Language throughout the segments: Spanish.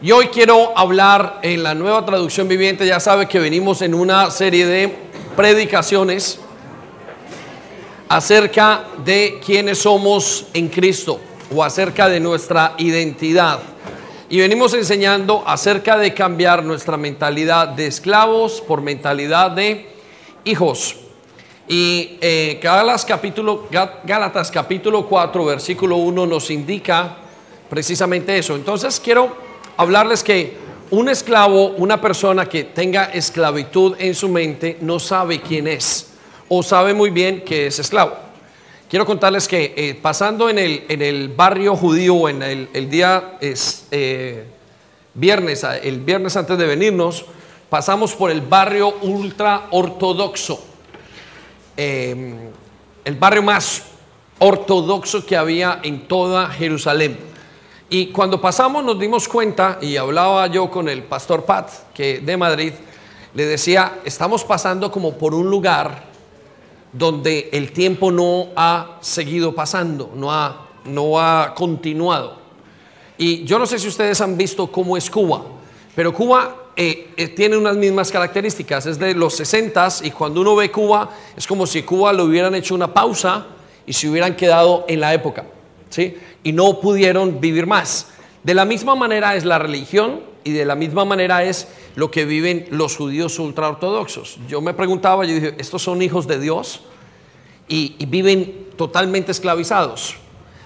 Y hoy quiero hablar en la nueva traducción viviente, ya sabe que venimos en una serie de predicaciones acerca de quiénes somos en Cristo o acerca de nuestra identidad. Y venimos enseñando acerca de cambiar nuestra mentalidad de esclavos por mentalidad de hijos. Y eh, capítulo, Gálatas capítulo 4, versículo 1 nos indica precisamente eso. Entonces quiero hablarles que un esclavo, una persona que tenga esclavitud en su mente, no sabe quién es o sabe muy bien que es esclavo. Quiero contarles que eh, pasando en el, en el, barrio judío, en el, día es, eh, viernes, el viernes antes de venirnos, pasamos por el barrio ultra ortodoxo, em, el barrio más ortodoxo que había en toda Jerusalén. Y cuando pasamos nos dimos cuenta, y hablaba yo con el pastor Pat, que de Madrid, le decía, estamos pasando como por un lugar donde el tiempo no ha seguido pasando, no ha, no ha continuado. Y yo no sé si ustedes han visto cómo es Cuba, pero Cuba eh, eh, tiene unas mismas características, es de los 60 y cuando uno ve Cuba es como si Cuba le hubieran hecho una pausa y se hubieran quedado en la época. ¿Sí? y no pudieron vivir más. De la misma manera es la religión y de la misma manera es lo que viven los judíos ultraortodoxos. Yo me preguntaba, yo dije, ¿estos son hijos de Dios? Y, viven totalmente esclavizados.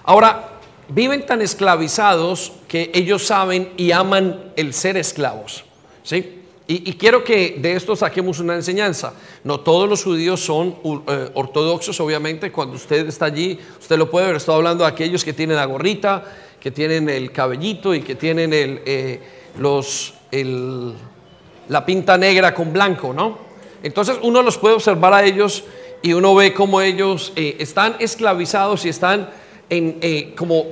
Ahora, viven tan esclavizados que ellos saben y aman el ser esclavos. ¿sí? Y, quiero que de esto saquemos una enseñanza. No todos los judíos son eh, ortodoxos, obviamente. Cuando usted está allí, usted lo puede ver. Estoy hablando de aquellos que tienen la gorrita, que tienen el cabellito y que tienen el, eh, los, la pinta negra con blanco, ¿no? Entonces uno los puede observar a ellos y uno ve cómo ellos eh, están esclavizados y están en, como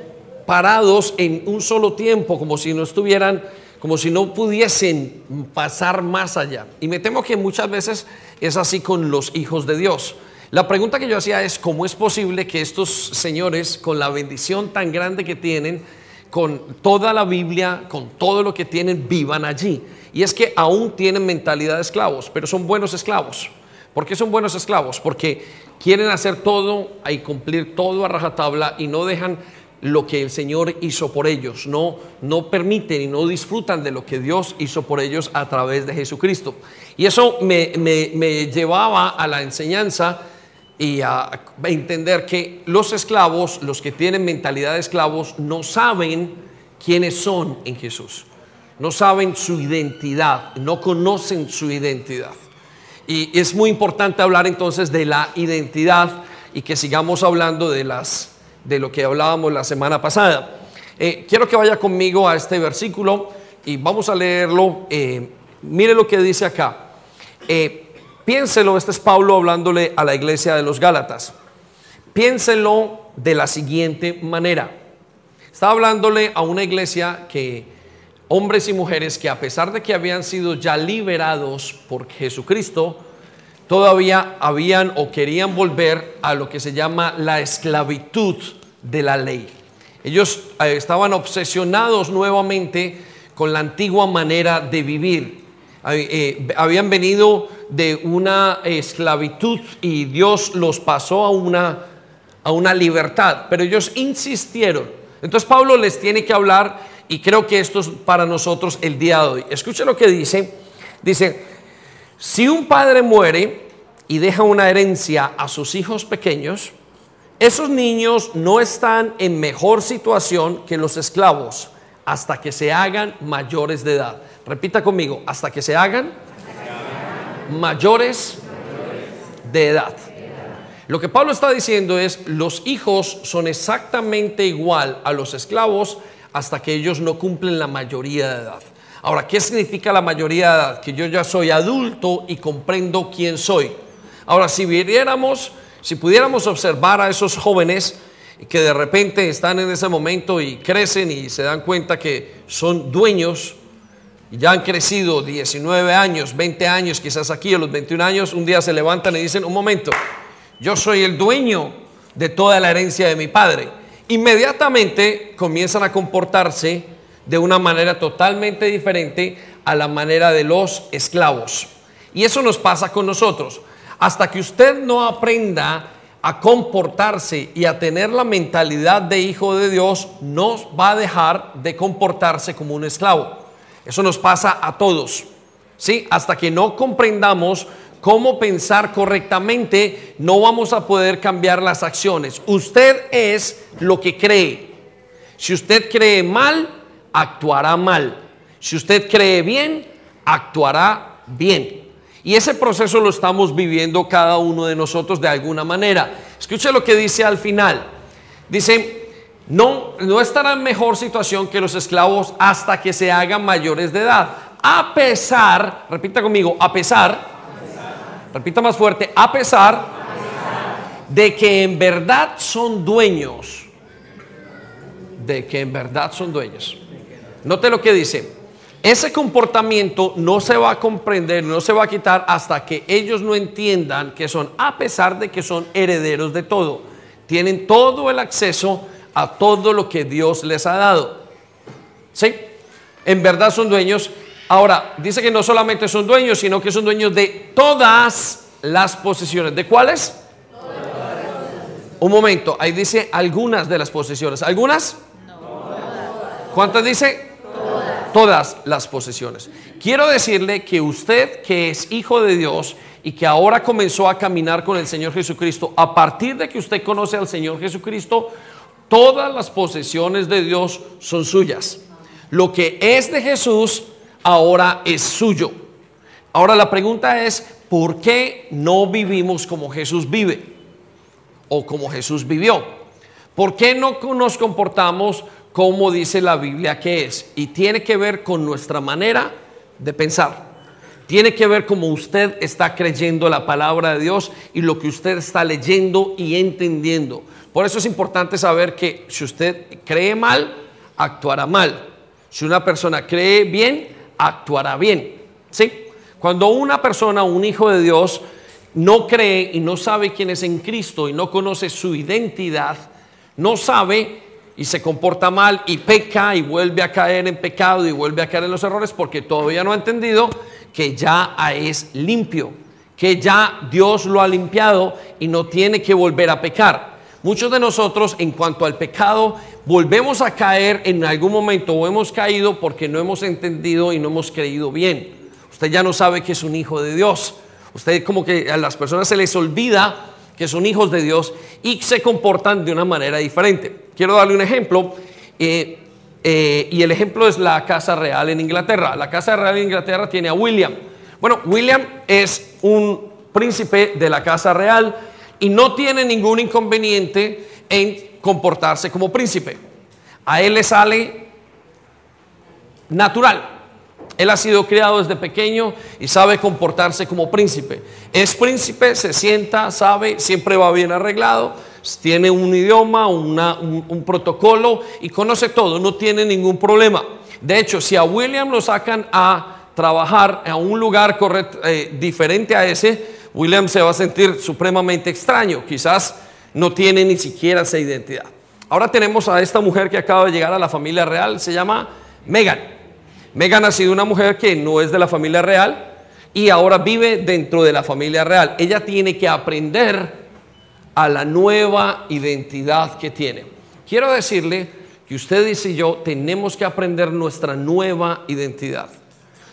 parados en un solo tiempo, como si no estuvieran como si no pudiesen pasar más allá. Y me temo que muchas veces es así con los hijos de Dios. La pregunta que yo hacía es, ¿cómo es posible que estos señores, con la bendición tan grande que tienen, con toda la Biblia, con todo lo que tienen, vivan allí? Y es que aún tienen mentalidad de esclavos, pero son buenos esclavos. ¿Por qué son buenos esclavos? Porque quieren hacer todo y cumplir todo a rajatabla y no dejan lo que el Señor hizo por ellos, no, no permiten y no disfrutan de lo que Dios hizo por ellos a través de Jesucristo. Y eso me, me, llevaba a la enseñanza y a entender que los esclavos, los que tienen mentalidad de esclavos, no saben quiénes son en Jesús, no saben su identidad, no conocen su identidad. Y es muy importante hablar entonces de la identidad y que sigamos hablando de las de lo que hablábamos la semana pasada. Eh, quiero que vaya conmigo a este versículo y vamos a leerlo. Eh, mire lo que dice acá. Eh, piénselo, este es Pablo hablándole a la iglesia de los Gálatas. Piénselo de la siguiente manera. Está hablándole a una iglesia que hombres y mujeres que a pesar de que habían sido ya liberados por Jesucristo, todavía habían o querían volver a lo que se llama la esclavitud de la ley. Ellos eh, estaban obsesionados nuevamente con la antigua manera de vivir. Eh, habían venido de una esclavitud y Dios los pasó a una, a una libertad, pero ellos insistieron. Entonces Pablo les tiene que hablar y creo que esto es para nosotros el día de hoy. Escuche lo que dice. Dice, si un padre muere y deja una herencia a sus hijos pequeños, esos niños no están en mejor situación que los esclavos hasta que se hagan mayores de edad. Repita conmigo, hasta que se hagan mayores de edad. Lo que Pablo está diciendo es, los hijos son exactamente igual a los esclavos hasta que ellos no cumplen la mayoría de edad. Ahora, ¿qué significa la mayoría? Que yo ya soy adulto y comprendo quién soy. Ahora, si viéramos, si pudiéramos observar a esos jóvenes que de repente están en ese momento y crecen y se dan cuenta que son dueños, ya han crecido 19 años, 20 años, quizás aquí a los 21 años, un día se levantan y dicen, un momento, yo soy el dueño de toda la herencia de mi padre. Inmediatamente comienzan a comportarse de una manera totalmente diferente a la manera de los esclavos. Y eso nos pasa con nosotros. Hasta que usted no aprenda a comportarse y a tener la mentalidad de hijo de Dios, no va a dejar de comportarse como un esclavo. Eso nos pasa a todos. ¿Sí? Hasta que no comprendamos cómo pensar correctamente, no vamos a poder cambiar las acciones. Usted es lo que cree. Si usted cree mal, actuará mal. Si usted cree bien, actuará bien. Y ese proceso lo estamos viviendo cada uno de nosotros de alguna manera. Escuche lo que dice al final. Dice, no, no estará en mejor situación que los esclavos hasta que se hagan mayores de edad. A pesar, repita conmigo, a pesar, repita más fuerte, a pesar de que en verdad son dueños, de que en verdad son dueños. Note lo que dice. Ese comportamiento no se va a comprender, no se va a quitar hasta que ellos no entiendan que son, a pesar de que son herederos de todo, tienen todo el acceso a todo lo que Dios les ha dado. ¿Sí? En verdad son dueños. Ahora, dice que no solamente son dueños, sino que son dueños de todas las posesiones. ¿De cuáles? Un momento, ahí dice algunas de las posesiones. ¿Algunas? ¿Cuántas dice? Todas las posesiones. Quiero decirle que usted que es hijo de Dios y que ahora comenzó a caminar con el Señor Jesucristo, a partir de que usted conoce al Señor Jesucristo, todas las posesiones de Dios son suyas. Lo que es de Jesús ahora es suyo. Ahora la pregunta es, ¿por qué no vivimos como Jesús vive? O como Jesús vivió. ¿Por qué no nos comportamos como dice la Biblia que es. Y tiene que ver con nuestra manera de pensar. Tiene que ver cómo usted está creyendo la palabra de Dios y lo que usted está leyendo y entendiendo. Por eso es importante saber que si usted cree mal, actuará mal. Si una persona cree bien, actuará bien. ¿Sí? Cuando una persona, un hijo de Dios, no cree y no sabe quién es en Cristo y no conoce su identidad, no sabe y se comporta mal y peca y vuelve a caer en pecado y vuelve a caer en los errores porque todavía no ha entendido que ya es limpio, que ya Dios lo ha limpiado y no tiene que volver a pecar. Muchos de nosotros en cuanto al pecado volvemos a caer en algún momento o hemos caído porque no hemos entendido y no hemos creído bien. Usted ya no sabe que es un hijo de Dios. Usted como que a las personas se les olvida que son hijos de Dios y se comportan de una manera diferente. Quiero darle un ejemplo. Eh, eh, y el ejemplo es la Casa Real en Inglaterra. La Casa Real en Inglaterra tiene a William. Bueno, William es un príncipe de la Casa Real y no tiene ningún inconveniente en comportarse como príncipe. A él le sale natural. Él ha sido criado desde pequeño y sabe comportarse como príncipe. Es príncipe, se sienta, sabe, siempre va bien arreglado tiene un idioma, un, protocolo y conoce todo, no tiene ningún problema. De hecho, si a William lo sacan a trabajar a un lugar eh, diferente a ese, William se va a sentir supremamente extraño, quizás no tiene ni siquiera esa identidad. Ahora tenemos a esta mujer que acaba de llegar a la familia real, se llama Megan. Megan ha sido una mujer que no es de la familia real y ahora vive dentro de la familia real. Ella tiene que aprender a la nueva identidad que tiene. Quiero decirle que ustedes y yo tenemos que aprender nuestra nueva identidad.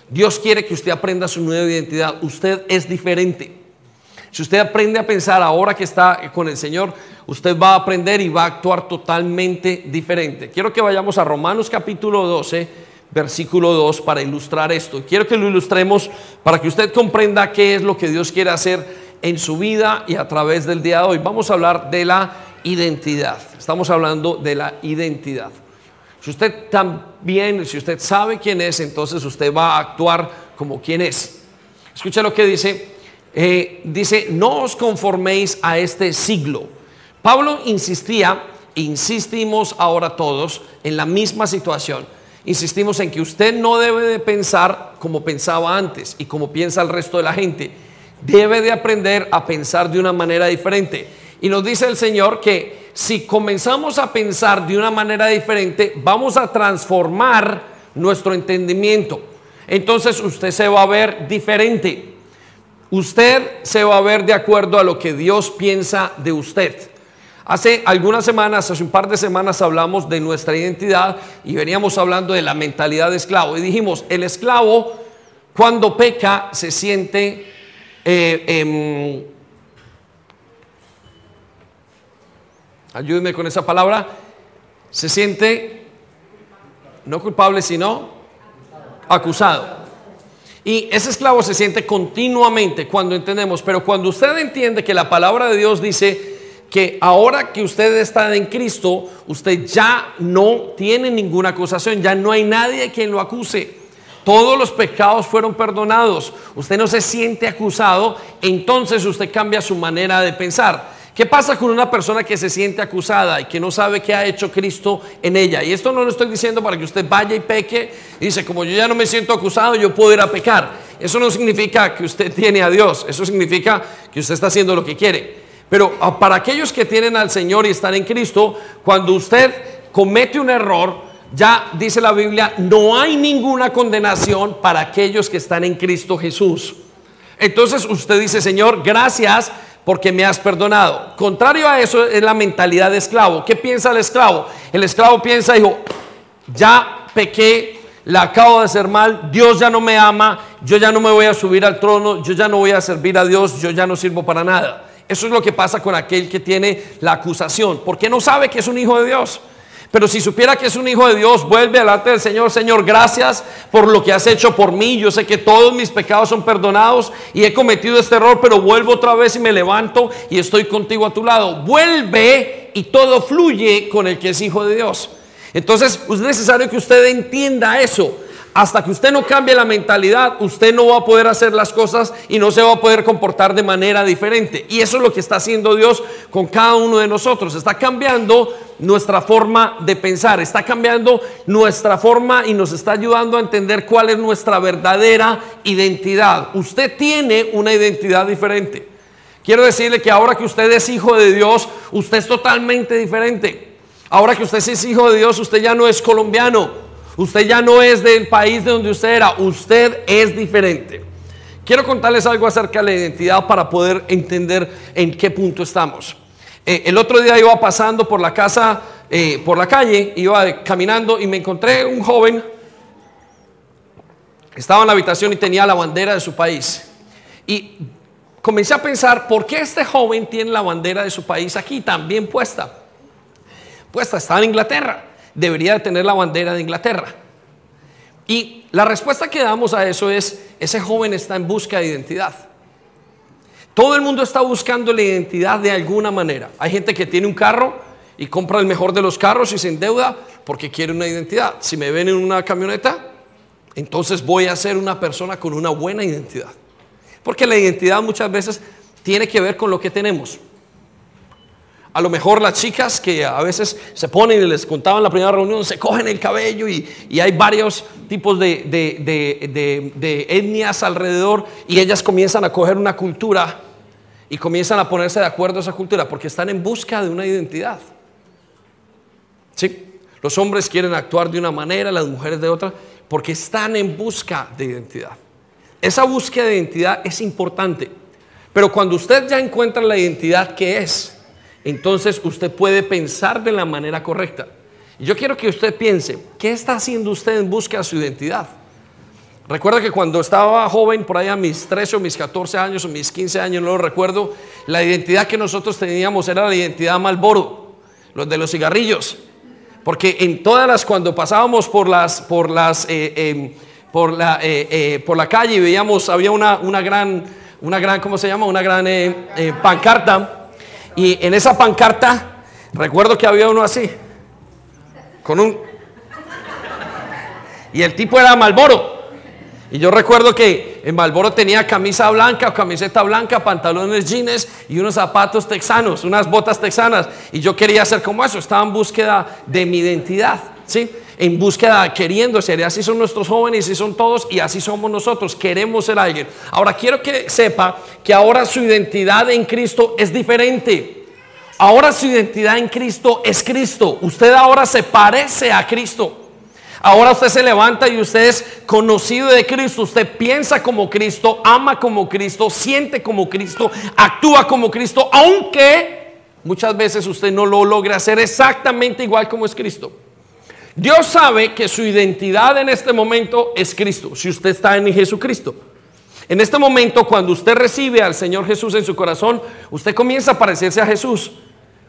Dios quiere que usted aprenda su nueva identidad. Usted es diferente. Si usted aprende a pensar ahora que está con el Señor, usted va a aprender y va a actuar totalmente diferente. Quiero que vayamos a Romanos capítulo 12, versículo 2 para ilustrar esto. Quiero que lo ilustremos para que usted comprenda qué es lo que Dios quiere hacer en su vida y a través del día de hoy. Vamos a hablar de la identidad. Estamos hablando de la identidad. Si usted también, si usted sabe quién es, entonces usted va a actuar como quien es. Escucha lo que dice. Eh, dice, no os conforméis a este siglo. Pablo insistía, insistimos ahora todos en la misma situación. Insistimos en que usted no debe de pensar como pensaba antes y como piensa el resto de la gente debe de aprender a pensar de una manera diferente. Y nos dice el Señor que si comenzamos a pensar de una manera diferente, vamos a transformar nuestro entendimiento. Entonces usted se va a ver diferente. Usted se va a ver de acuerdo a lo que Dios piensa de usted. Hace algunas semanas, hace un par de semanas hablamos de nuestra identidad y veníamos hablando de la mentalidad de esclavo. Y dijimos, el esclavo cuando peca se siente eh, em, ayúdenme con esa palabra, se siente no culpable, sino acusado. Y ese esclavo se siente continuamente cuando entendemos, pero cuando usted entiende que la palabra de Dios dice que ahora que usted está en Cristo, usted ya no tiene ninguna acusación, ya no hay nadie quien lo acuse. Todos los pecados fueron perdonados. Usted no se siente acusado, entonces usted cambia su manera de pensar. ¿Qué pasa con una persona que se siente acusada y que no sabe qué ha hecho Cristo en ella? Y esto no lo estoy diciendo para que usted vaya y peque y dice, como yo ya no me siento acusado, yo puedo ir a pecar. Eso no significa que usted tiene a Dios, eso significa que usted está haciendo lo que quiere. Pero ah, para aquellos que tienen al Señor y están en Cristo, cuando usted comete un error, ya dice la Biblia, no hay ninguna condenación para aquellos que están en Cristo Jesús. Entonces usted dice, Señor, gracias porque me has perdonado. Contrario a eso es la mentalidad de esclavo. ¿Qué piensa el esclavo? El esclavo piensa, dijo, ya pequé, la acabo de hacer mal, Dios ya no me ama, yo ya no me voy a subir al trono, yo ya no voy a servir a Dios, yo ya no sirvo para nada. Eso es lo que pasa con aquel que tiene la acusación, porque no sabe que es un hijo de Dios. Pero si supiera que es un hijo de Dios, vuelve delante del Señor, Señor, gracias por lo que has hecho por mí. Yo sé que todos mis pecados son perdonados y he cometido este error, pero vuelvo otra vez y me levanto y estoy contigo a tu lado. Vuelve y todo fluye con el que es hijo de Dios. Entonces es necesario que usted entienda eso. Hasta que usted no cambie la mentalidad, usted no va a poder hacer las cosas y no se va a poder comportar de manera diferente. Y eso es lo que está haciendo Dios con cada uno de nosotros. Está cambiando nuestra forma de pensar, está cambiando nuestra forma y nos está ayudando a entender cuál es nuestra verdadera identidad. Usted tiene una identidad diferente. Quiero decirle que ahora que usted es hijo de Dios, usted es totalmente diferente. Ahora que usted es hijo de Dios, usted ya no es colombiano. Usted ya no es del país de donde usted era, usted es diferente. Quiero contarles algo acerca de la identidad para poder entender en qué punto estamos. Eh, el otro día iba pasando por la casa, eh, por la calle, iba caminando y me encontré un joven. Estaba en la habitación y tenía la bandera de su país. Y comencé a pensar, ¿por qué este joven tiene la bandera de su país aquí también puesta? Puesta, está en Inglaterra debería de tener la bandera de Inglaterra. Y la respuesta que damos a eso es, ese joven está en busca de identidad. Todo el mundo está buscando la identidad de alguna manera. Hay gente que tiene un carro y compra el mejor de los carros y se endeuda porque quiere una identidad. Si me ven en una camioneta, entonces voy a ser una persona con una buena identidad. Porque la identidad muchas veces tiene que ver con lo que tenemos. A lo mejor las chicas que a veces se ponen y les contaban en la primera reunión, se cogen el cabello y, hay varios tipos de, de, etnias alrededor y ellas comienzan a coger una cultura y comienzan a ponerse de acuerdo a esa cultura porque están en busca de una identidad. ¿Sí? Los hombres quieren actuar de una manera, las mujeres de otra, porque están en busca de identidad. Esa búsqueda de identidad es importante, pero cuando usted ya encuentra la identidad que es, entonces usted puede pensar de la manera correcta. Yo quiero que usted piense, ¿qué está haciendo usted en busca de su identidad? Recuerda que cuando estaba joven, por allá a mis 13 o mis 14 años o mis 15 años, no lo recuerdo, la identidad que nosotros teníamos era la identidad Malboro, los de los cigarrillos. Porque en todas las, cuando pasábamos por las, por las, eh, em, por la, eh, eh, por la calle y veíamos, había una, una gran, una gran, ¿cómo se llama? Una gran pancarta y en esa pancarta, recuerdo que había uno así, con un... Y el tipo era Malboro. Y yo recuerdo que en Malboro tenía camisa blanca o camiseta blanca, pantalones jeans y unos zapatos texanos, unas botas texanas. Y yo quería ser como eso, estaba en búsqueda de mi identidad, En búsqueda, queriendo ser. Y así son nuestros jóvenes y son todos y así somos nosotros. Queremos ser alguien. Ahora quiero que sepa que ahora su identidad en Cristo es diferente. Ahora su identidad en Cristo es Cristo. Usted ahora se parece a Cristo. Ahora usted se levanta y usted es conocido de Cristo. Usted piensa como Cristo, ama como Cristo, siente como Cristo, actúa como Cristo, aunque muchas veces usted no lo logre hacer exactamente igual como es Cristo. Dios sabe que su identidad en este momento es Cristo, si usted está en Jesucristo. En este momento, cuando usted recibe al Señor Jesús en su corazón, usted comienza a parecerse a Jesús.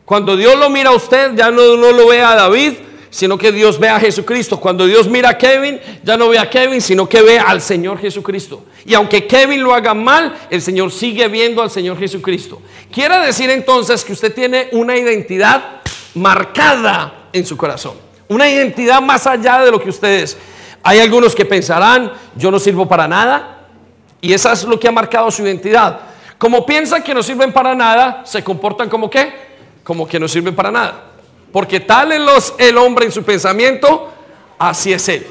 Cuando Dios lo mira a usted, ya no, no lo ve a David, sino que Dios ve a Jesucristo. Cuando Dios mira a Kevin, ya no ve a Kevin, sino que ve al Señor Jesucristo. Y aunque Kevin lo haga mal, el Señor sigue viendo al Señor Jesucristo. Quiere decir entonces que usted tiene una identidad marcada en su corazón. Una identidad más allá de lo que usted es. Hay algunos que pensarán, yo no sirvo para nada. Y eso es lo que ha marcado su identidad. Como piensan que no sirven para nada, se comportan como qué? como que no sirven para nada. Porque tal es el hombre en su pensamiento, así es él.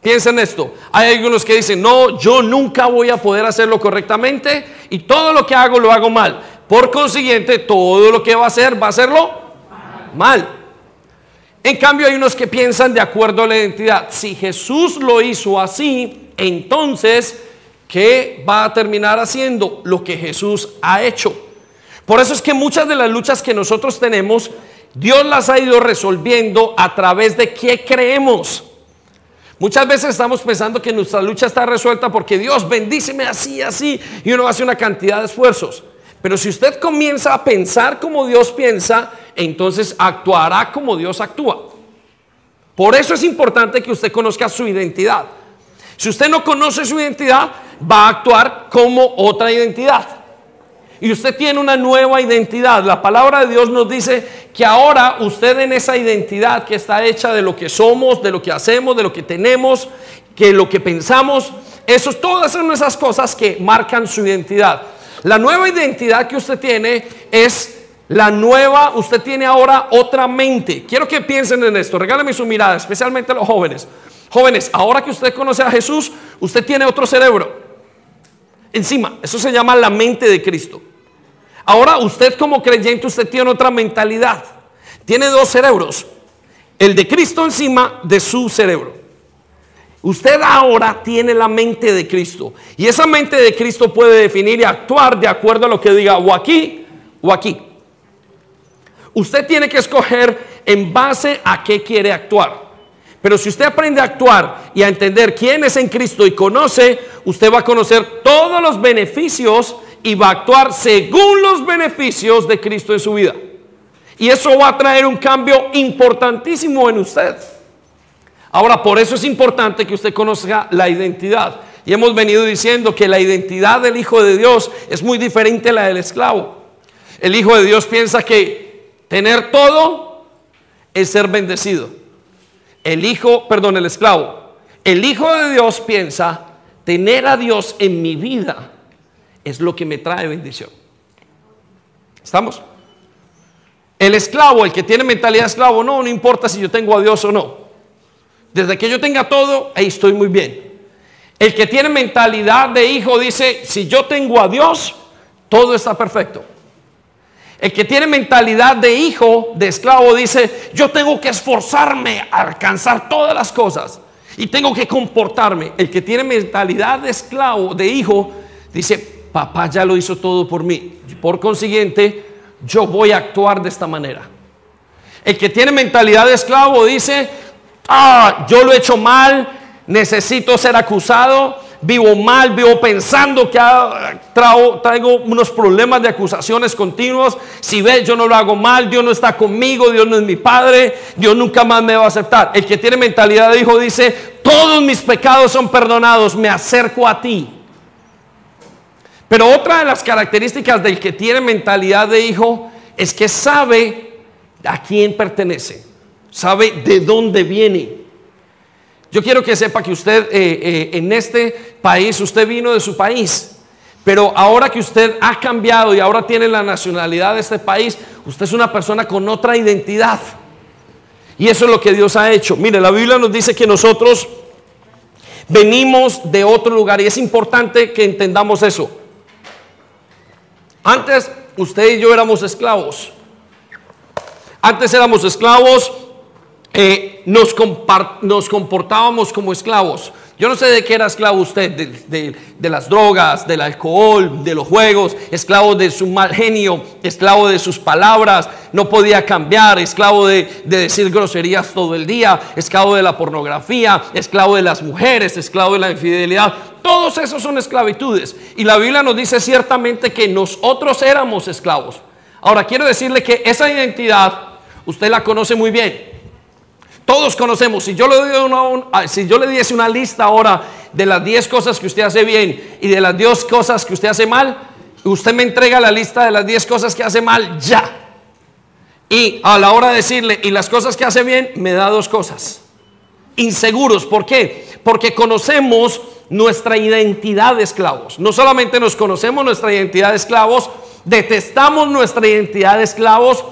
Piensen esto. Hay algunos que dicen, no, yo nunca voy a poder hacerlo correctamente y todo lo que hago lo hago mal. Por consiguiente, todo lo que va a hacer, va a hacerlo mal. En cambio, hay unos que piensan de acuerdo a la identidad. Si Jesús lo hizo así, entonces, ¿qué va a terminar haciendo? Lo que Jesús ha hecho. Por eso es que muchas de las luchas que nosotros tenemos, Dios las ha ido resolviendo a través de qué creemos. Muchas veces estamos pensando que nuestra lucha está resuelta porque Dios bendíceme así, así, y uno hace una cantidad de esfuerzos. Pero si usted comienza a pensar como Dios piensa, entonces actuará como Dios actúa. Por eso es importante que usted conozca su identidad. Si usted no conoce su identidad, va a actuar como otra identidad. Y usted tiene una nueva identidad. La palabra de Dios nos dice que ahora usted en esa identidad que está hecha de lo que somos, de lo que hacemos, de lo que tenemos, que lo que pensamos, eso, todas son esas cosas que marcan su identidad. La nueva identidad que usted tiene es la nueva, usted tiene ahora otra mente. Quiero que piensen en esto, regálame su mirada, especialmente a los jóvenes. Jóvenes, ahora que usted conoce a Jesús, usted tiene otro cerebro encima. Eso se llama la mente de Cristo. Ahora usted como creyente, usted tiene otra mentalidad. Tiene dos cerebros. El de Cristo encima de su cerebro. Usted ahora tiene la mente de Cristo. Y esa mente de Cristo puede definir y actuar de acuerdo a lo que diga o aquí o aquí. Usted tiene que escoger en base a qué quiere actuar. Pero si usted aprende a actuar y a entender quién es en Cristo y conoce, usted va a conocer todos los beneficios y va a actuar según los beneficios de Cristo en su vida. Y eso va a traer un cambio importantísimo en usted. Ahora, por eso es importante que usted conozca la identidad. Y hemos venido diciendo que la identidad del Hijo de Dios es muy diferente a la del esclavo. El Hijo de Dios piensa que tener todo es ser bendecido. El hijo, perdón, el esclavo. El hijo de Dios piensa, tener a Dios en mi vida es lo que me trae bendición. ¿Estamos? El esclavo, el que tiene mentalidad de esclavo, no, no importa si yo tengo a Dios o no. Desde que yo tenga todo, ahí estoy muy bien. El que tiene mentalidad de hijo dice, si yo tengo a Dios, todo está perfecto. El que tiene mentalidad de hijo, de esclavo, dice, yo tengo que esforzarme a alcanzar todas las cosas y tengo que comportarme. El que tiene mentalidad de esclavo, de hijo, dice, papá ya lo hizo todo por mí. Por consiguiente, yo voy a actuar de esta manera. El que tiene mentalidad de esclavo dice, ah, yo lo he hecho mal, necesito ser acusado, vivo mal, vivo pensando que traigo unos problemas de acusaciones continuos. Si ves, yo no lo hago mal, Dios no está conmigo, Dios no es mi padre, Dios nunca más me va a aceptar. El que tiene mentalidad de hijo dice, todos mis pecados son perdonados, me acerco a ti. Pero otra de las características del que tiene mentalidad de hijo es que sabe a quién pertenece, sabe de dónde viene. Yo quiero que sepa que usted eh, eh, en este país, usted vino de su país, pero ahora que usted ha cambiado y ahora tiene la nacionalidad de este país, usted es una persona con otra identidad. Y eso es lo que Dios ha hecho. Mire, la Biblia nos dice que nosotros venimos de otro lugar y es importante que entendamos eso. Antes usted y yo éramos esclavos. Antes éramos esclavos, eh, nos, comportábamos como esclavos. Yo no sé de qué era esclavo usted, de, las drogas, del alcohol, de los juegos, esclavo de su mal genio, esclavo de sus palabras, no podía cambiar, esclavo de, de decir groserías todo el día, esclavo de la pornografía, esclavo de las mujeres, esclavo de la infidelidad. Todos esos son esclavitudes. Y la Biblia nos dice ciertamente que nosotros éramos esclavos. Ahora quiero decirle que esa identidad usted la conoce muy bien. Todos conocemos, si yo, le ah, si yo le diese una lista ahora de las 10 cosas que usted hace bien y de las 10 cosas que usted hace mal, usted me entrega la lista de las 10 cosas que hace mal ya. Y a la hora de decirle, y las cosas que hace bien, me da dos cosas. Inseguros, ¿por qué? Porque conocemos nuestra identidad de esclavos. No solamente nos conocemos nuestra identidad de esclavos, detestamos nuestra identidad de esclavos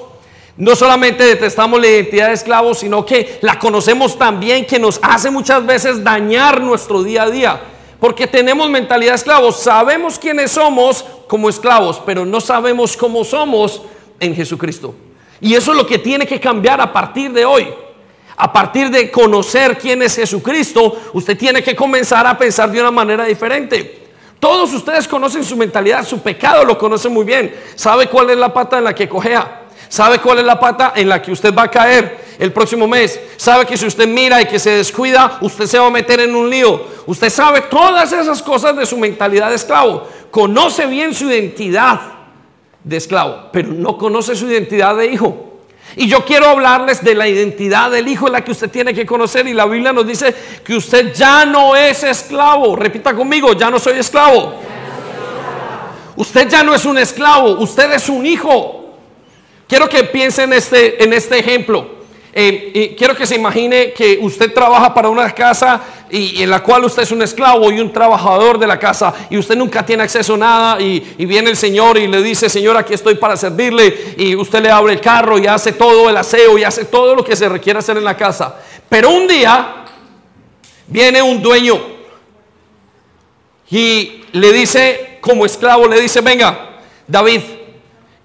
no solamente detestamos la identidad de esclavos, sino que la conocemos también que nos hace muchas veces dañar nuestro día a día. Porque tenemos mentalidad de esclavos. Sabemos quiénes somos como esclavos, pero no sabemos cómo somos en Jesucristo. Y eso es lo que tiene que cambiar a partir de hoy. A partir de conocer quién es Jesucristo, usted tiene que comenzar a pensar de una manera diferente. Todos ustedes conocen su mentalidad, su pecado lo conocen muy bien. ¿Sabe cuál es la pata en la que cojea? ¿Sabe cuál es la pata en la que usted va a caer el próximo mes? ¿Sabe que si usted mira y que se descuida, usted se va a meter en un lío? Usted sabe todas esas cosas de su mentalidad de esclavo. Conoce bien su identidad de esclavo, pero no conoce su identidad de hijo. Y yo quiero hablarles de la identidad del hijo, la que usted tiene que conocer. Y la Biblia nos dice que usted ya no es esclavo. Repita conmigo, ya no soy esclavo. Usted ya no es un esclavo, usted es un hijo. Quiero que piense en este, en este ejemplo. Eh, y quiero que se imagine que usted trabaja para una casa y, en la cual usted es un esclavo y un trabajador de la casa y usted nunca tiene acceso a nada y, y, viene el Señor y le dice, Señor, aquí estoy para servirle y usted le abre el carro y hace todo el aseo y hace todo lo que se requiere hacer en la casa. Pero un día viene un dueño y le dice, como esclavo, le dice, venga, David,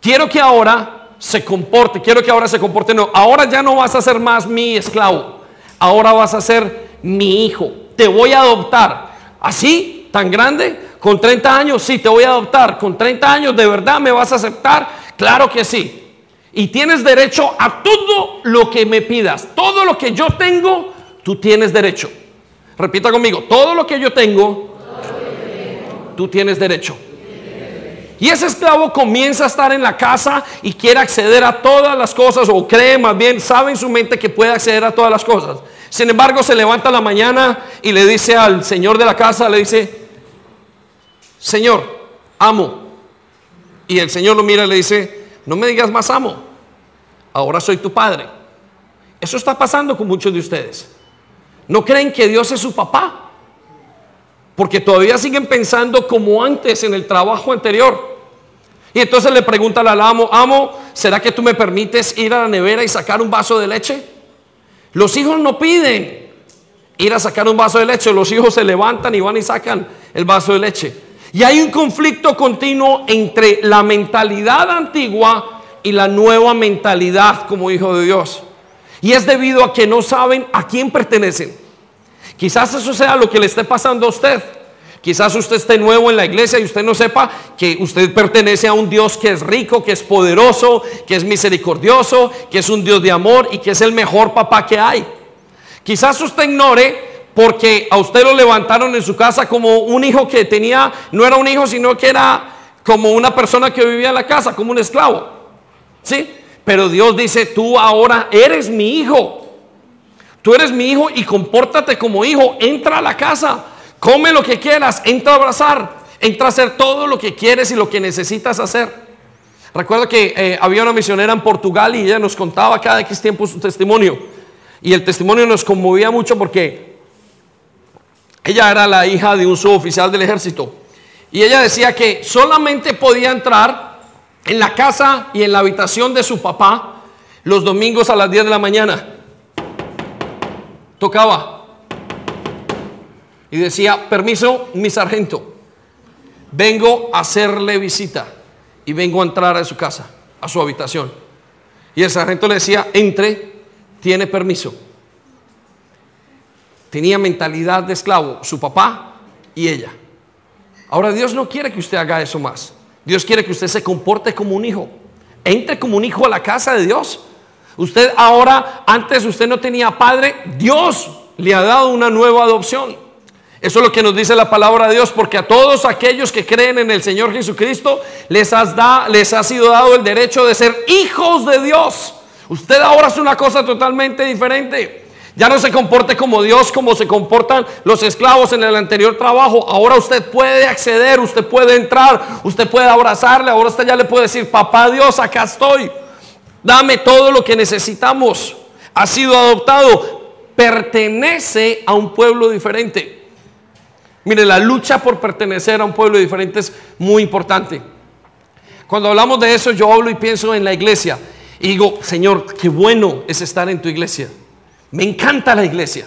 quiero que ahora se comporte, quiero que ahora se comporte, no, ahora ya no vas a ser más mi esclavo, ahora vas a ser mi hijo, te voy a adoptar. Así, tan grande, con 30 años, sí, te voy a adoptar, con 30 años, ¿de verdad me vas a aceptar? Claro que sí. Y tienes derecho a todo lo que me pidas, todo lo que yo tengo, tú tienes derecho. Repita conmigo, todo lo que yo tengo, tú tienes derecho. Y ese esclavo comienza a estar en la casa y quiere acceder a todas las cosas, o cree más bien, sabe en su mente que puede acceder a todas las cosas. Sin embargo, se levanta la mañana y le dice al señor de la casa, le dice, Señor, amo. Y el señor lo mira y le dice, no me digas más amo, ahora soy tu padre. Eso está pasando con muchos de ustedes. ¿No creen que Dios es su papá? Porque todavía siguen pensando como antes en el trabajo anterior. Y entonces le pregunta al amo, amo, ¿será que tú me permites ir a la nevera y sacar un vaso de leche? Los hijos no piden ir a sacar un vaso de leche, los hijos se levantan y van y sacan el vaso de leche. Y hay un conflicto continuo entre la mentalidad antigua y la nueva mentalidad como hijo de Dios. Y es debido a que no saben a quién pertenecen. Quizás eso sea lo que le esté pasando a usted. Quizás usted esté nuevo en la iglesia y usted no sepa que usted pertenece a un Dios que es rico, que es poderoso, que es misericordioso, que es un Dios de amor y que es el mejor papá que hay. Quizás usted ignore porque a usted lo levantaron en su casa como un hijo que tenía, no era un hijo, sino que era como una persona que vivía en la casa, como un esclavo. ¿Sí? Pero Dios dice, tú ahora eres mi hijo. Tú eres mi hijo y compórtate como hijo. Entra a la casa, come lo que quieras, entra a abrazar, entra a hacer todo lo que quieres y lo que necesitas hacer. Recuerdo que eh, había una misionera en Portugal y ella nos contaba cada X tiempo su testimonio. Y el testimonio nos conmovía mucho porque ella era la hija de un suboficial del ejército. Y ella decía que solamente podía entrar en la casa y en la habitación de su papá los domingos a las 10 de la mañana tocaba y decía, permiso, mi sargento, vengo a hacerle visita. y vengo a entrar a su casa, a su habitación. Y el sargento le decía, entre, tiene permiso. Tenía mentalidad de esclavo, su papá y ella. Ahora Dios no quiere que usted haga eso más. Dios quiere que usted se comporte como un hijo. Entre como un hijo a la casa de Dios. Usted ahora, antes usted no tenía padre, Dios le ha dado una nueva adopción. Eso es lo que nos dice la palabra de Dios, porque a todos aquellos que creen en el Señor Jesucristo les, has les ha sido dado el derecho de ser hijos de Dios. Usted ahora es una cosa totalmente diferente. Ya no se comporte como Dios, como se comportan los esclavos en el anterior trabajo. Ahora usted puede acceder, usted puede entrar, usted puede abrazarle. Ahora usted ya le puede decir, papá Dios, acá estoy. Dame todo lo que necesitamos. Ha sido adoptado. Pertenece a un pueblo diferente. Mire, la lucha por pertenecer a un pueblo diferente es muy importante. Cuando hablamos de eso, yo hablo y pienso en la iglesia. Y digo, Señor, qué bueno es estar en tu iglesia. Me encanta la iglesia.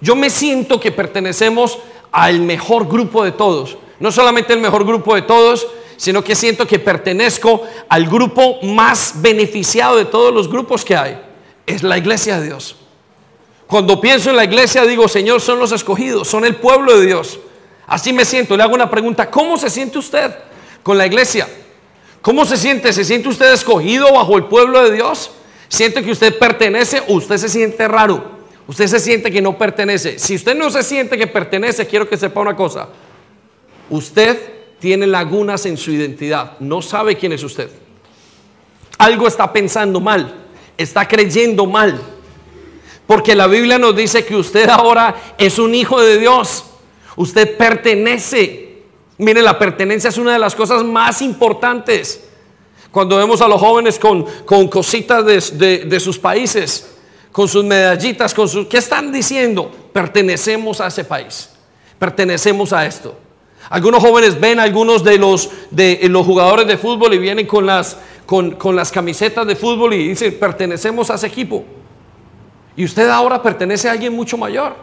Yo me siento que pertenecemos al mejor grupo de todos. No solamente el mejor grupo de todos, sino que siento que pertenezco al grupo más beneficiado de todos los grupos que hay. Es la iglesia de Dios. Cuando pienso en la iglesia digo, Señor, son los escogidos, son el pueblo de Dios. Así me siento. Le hago una pregunta, ¿cómo se siente usted con la iglesia? ¿Cómo se siente? ¿Se siente usted escogido bajo el pueblo de Dios? ¿Siente que usted pertenece o usted se siente raro? Usted se siente que no pertenece. Si usted no se siente que pertenece, quiero que sepa una cosa. Usted tiene lagunas en su identidad. No sabe quién es usted. Algo está pensando mal. Está creyendo mal. Porque la Biblia nos dice que usted ahora es un hijo de Dios. Usted pertenece. Mire, la pertenencia es una de las cosas más importantes. Cuando vemos a los jóvenes con, con cositas de, de, sus países, con sus medallitas, con sus... ¿Qué están diciendo? Pertenecemos a ese país. Pertenecemos a esto. Algunos jóvenes ven a algunos de los, de los jugadores de fútbol y vienen con las, con, con las camisetas de fútbol y dicen, pertenecemos a ese equipo. Y usted ahora pertenece a alguien mucho mayor.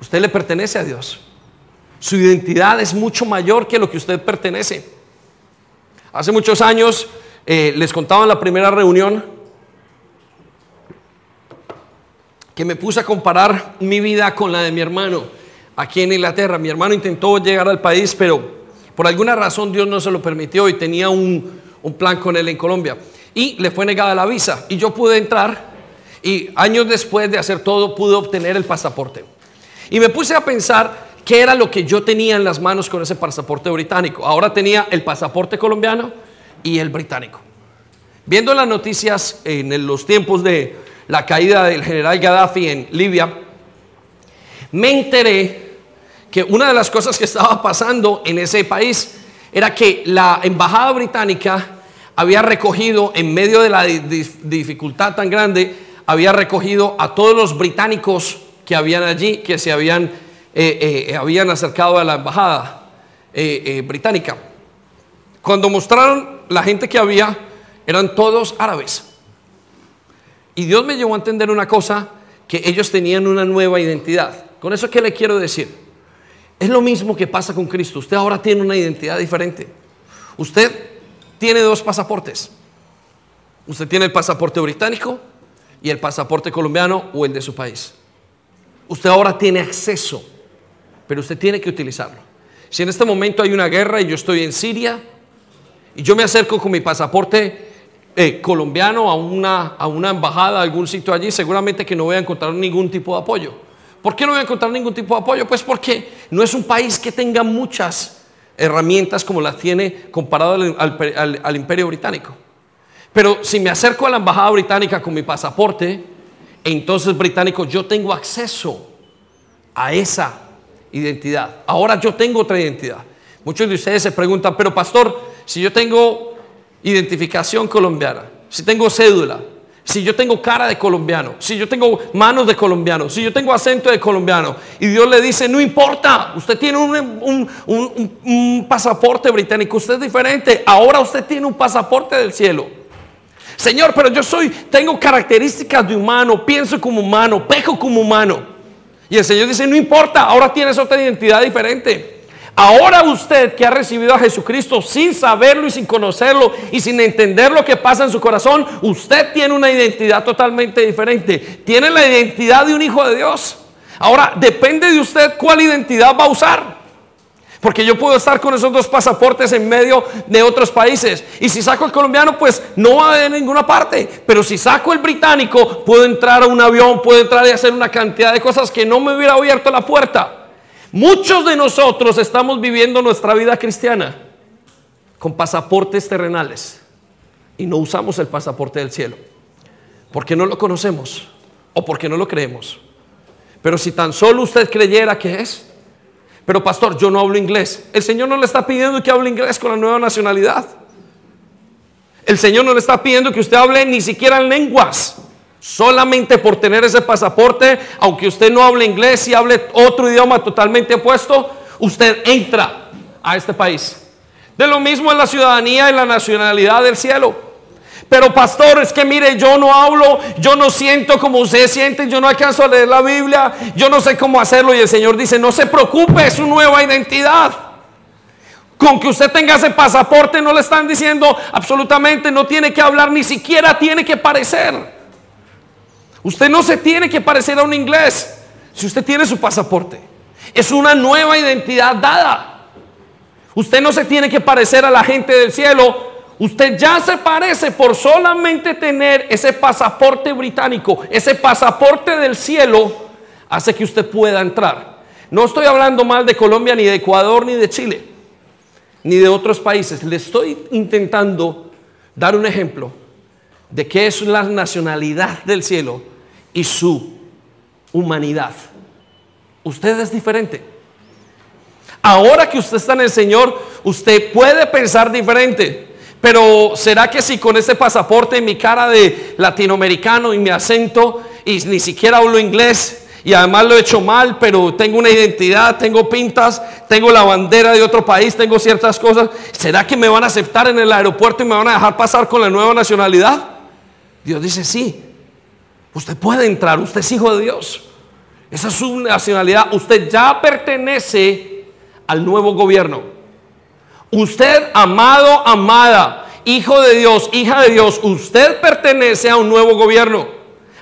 Usted le pertenece a Dios. Su identidad es mucho mayor que lo que usted pertenece. Hace muchos años eh, les contaba en la primera reunión que me puse a comparar mi vida con la de mi hermano aquí en Inglaterra. Mi hermano intentó llegar al país, pero por alguna razón Dios no se lo permitió y tenía un, un plan con él en Colombia. Y le fue negada la visa y yo pude entrar y años después de hacer todo pude obtener el pasaporte. Y me puse a pensar qué era lo que yo tenía en las manos con ese pasaporte británico. Ahora tenía el pasaporte colombiano y el británico. Viendo las noticias en los tiempos de la caída del general Gaddafi en Libia, me enteré que una de las cosas que estaba pasando en ese país era que la embajada británica había recogido, en medio de la dificultad tan grande, había recogido a todos los británicos que habían allí, que se habían, eh, eh, habían acercado a la embajada eh, británica. Cuando mostraron la gente que había, eran todos árabes. Y Dios me llevó a entender una cosa, que ellos tenían una nueva identidad. Con eso, ¿qué le quiero decir? Es lo mismo que pasa con Cristo. Usted ahora tiene una identidad diferente. Usted tiene dos pasaportes. Usted tiene el pasaporte británico y el pasaporte colombiano o el de su país. Usted ahora tiene acceso, pero usted tiene que utilizarlo. Si en este momento hay una guerra y yo estoy en Siria y yo me acerco con mi pasaporte eh, colombiano a una, a una embajada, a algún sitio allí, seguramente que no voy a encontrar ningún tipo de apoyo. ¿Por qué no voy a encontrar ningún tipo de apoyo? Pues porque no es un país que tenga muchas herramientas como las tiene comparado al imperio británico. Pero si me acerco a la embajada británica con mi pasaporte, entonces británico, yo tengo acceso a esa identidad. Ahora yo tengo otra identidad. Muchos de ustedes se preguntan, pero pastor, si yo tengo identificación colombiana, si tengo cédula, si yo tengo cara de colombiano, si yo tengo manos de colombiano, si yo tengo acento de colombiano, y Dios le dice, no importa, usted tiene un, pasaporte británico, usted es diferente, ahora usted tiene un pasaporte del cielo. Señor, pero yo soy, tengo características de humano, pienso como humano, peco como humano. Y el Señor dice, no importa, ahora tienes otra identidad diferente. Ahora usted que ha recibido a Jesucristo sin saberlo y sin conocerlo y sin entender lo que pasa en su corazón, usted tiene una identidad totalmente diferente. Tiene la identidad de un hijo de Dios. Ahora depende de usted cuál identidad va a usar. Porque yo puedo estar con esos dos pasaportes en medio de otros países. Y si saco el colombiano, pues no va a ninguna parte. Pero si saco el británico, puedo entrar a un avión, puedo entrar y hacer una cantidad de cosas que no me hubiera abierto la puerta. Muchos de nosotros estamos viviendo nuestra vida cristiana con pasaportes terrenales y no usamos el pasaporte del cielo. Porque no lo conocemos o porque no lo creemos. Pero si tan solo usted creyera que es, pero pastor, yo no hablo inglés. El Señor no le está pidiendo que hable inglés con la nueva nacionalidad. El Señor no le está pidiendo que usted hable ni siquiera en lenguas. Solamente por tener ese pasaporte, aunque usted no hable inglés y hable otro idioma totalmente opuesto, usted entra a este país. De lo mismo en la ciudadanía y la nacionalidad del cielo. Pero pastor, es que mire, yo no hablo, yo no siento como usted siente, yo no alcanzo a leer la Biblia, yo no sé cómo hacerlo. Y el Señor dice, no se preocupe, es su nueva identidad. Con que usted tenga ese pasaporte no le están diciendo absolutamente, no tiene que hablar, ni siquiera tiene que parecer. Usted no se tiene que parecer a un inglés si usted tiene su pasaporte. Es una nueva identidad dada. Usted no se tiene que parecer a la gente del cielo Usted ya se parece por solamente tener ese pasaporte británico, ese pasaporte del cielo, hace que usted pueda entrar. No estoy hablando mal de Colombia, ni de Ecuador, ni de Chile, ni de otros países. Le estoy intentando dar un ejemplo de qué es la nacionalidad del cielo y su humanidad. Usted es diferente. Ahora que usted está en el Señor, usted puede pensar diferente. Pero ¿será que si con ese pasaporte, mi cara de latinoamericano y mi acento, y ni siquiera hablo inglés, y además lo he hecho mal, pero tengo una identidad, tengo pintas, tengo la bandera de otro país, tengo ciertas cosas, ¿será que me van a aceptar en el aeropuerto y me van a dejar pasar con la nueva nacionalidad? Dios dice, sí, usted puede entrar, usted es hijo de Dios. Esa es su nacionalidad, usted ya pertenece al nuevo gobierno. Usted, amado, amada, hijo de Dios, hija de Dios, usted pertenece a un nuevo gobierno.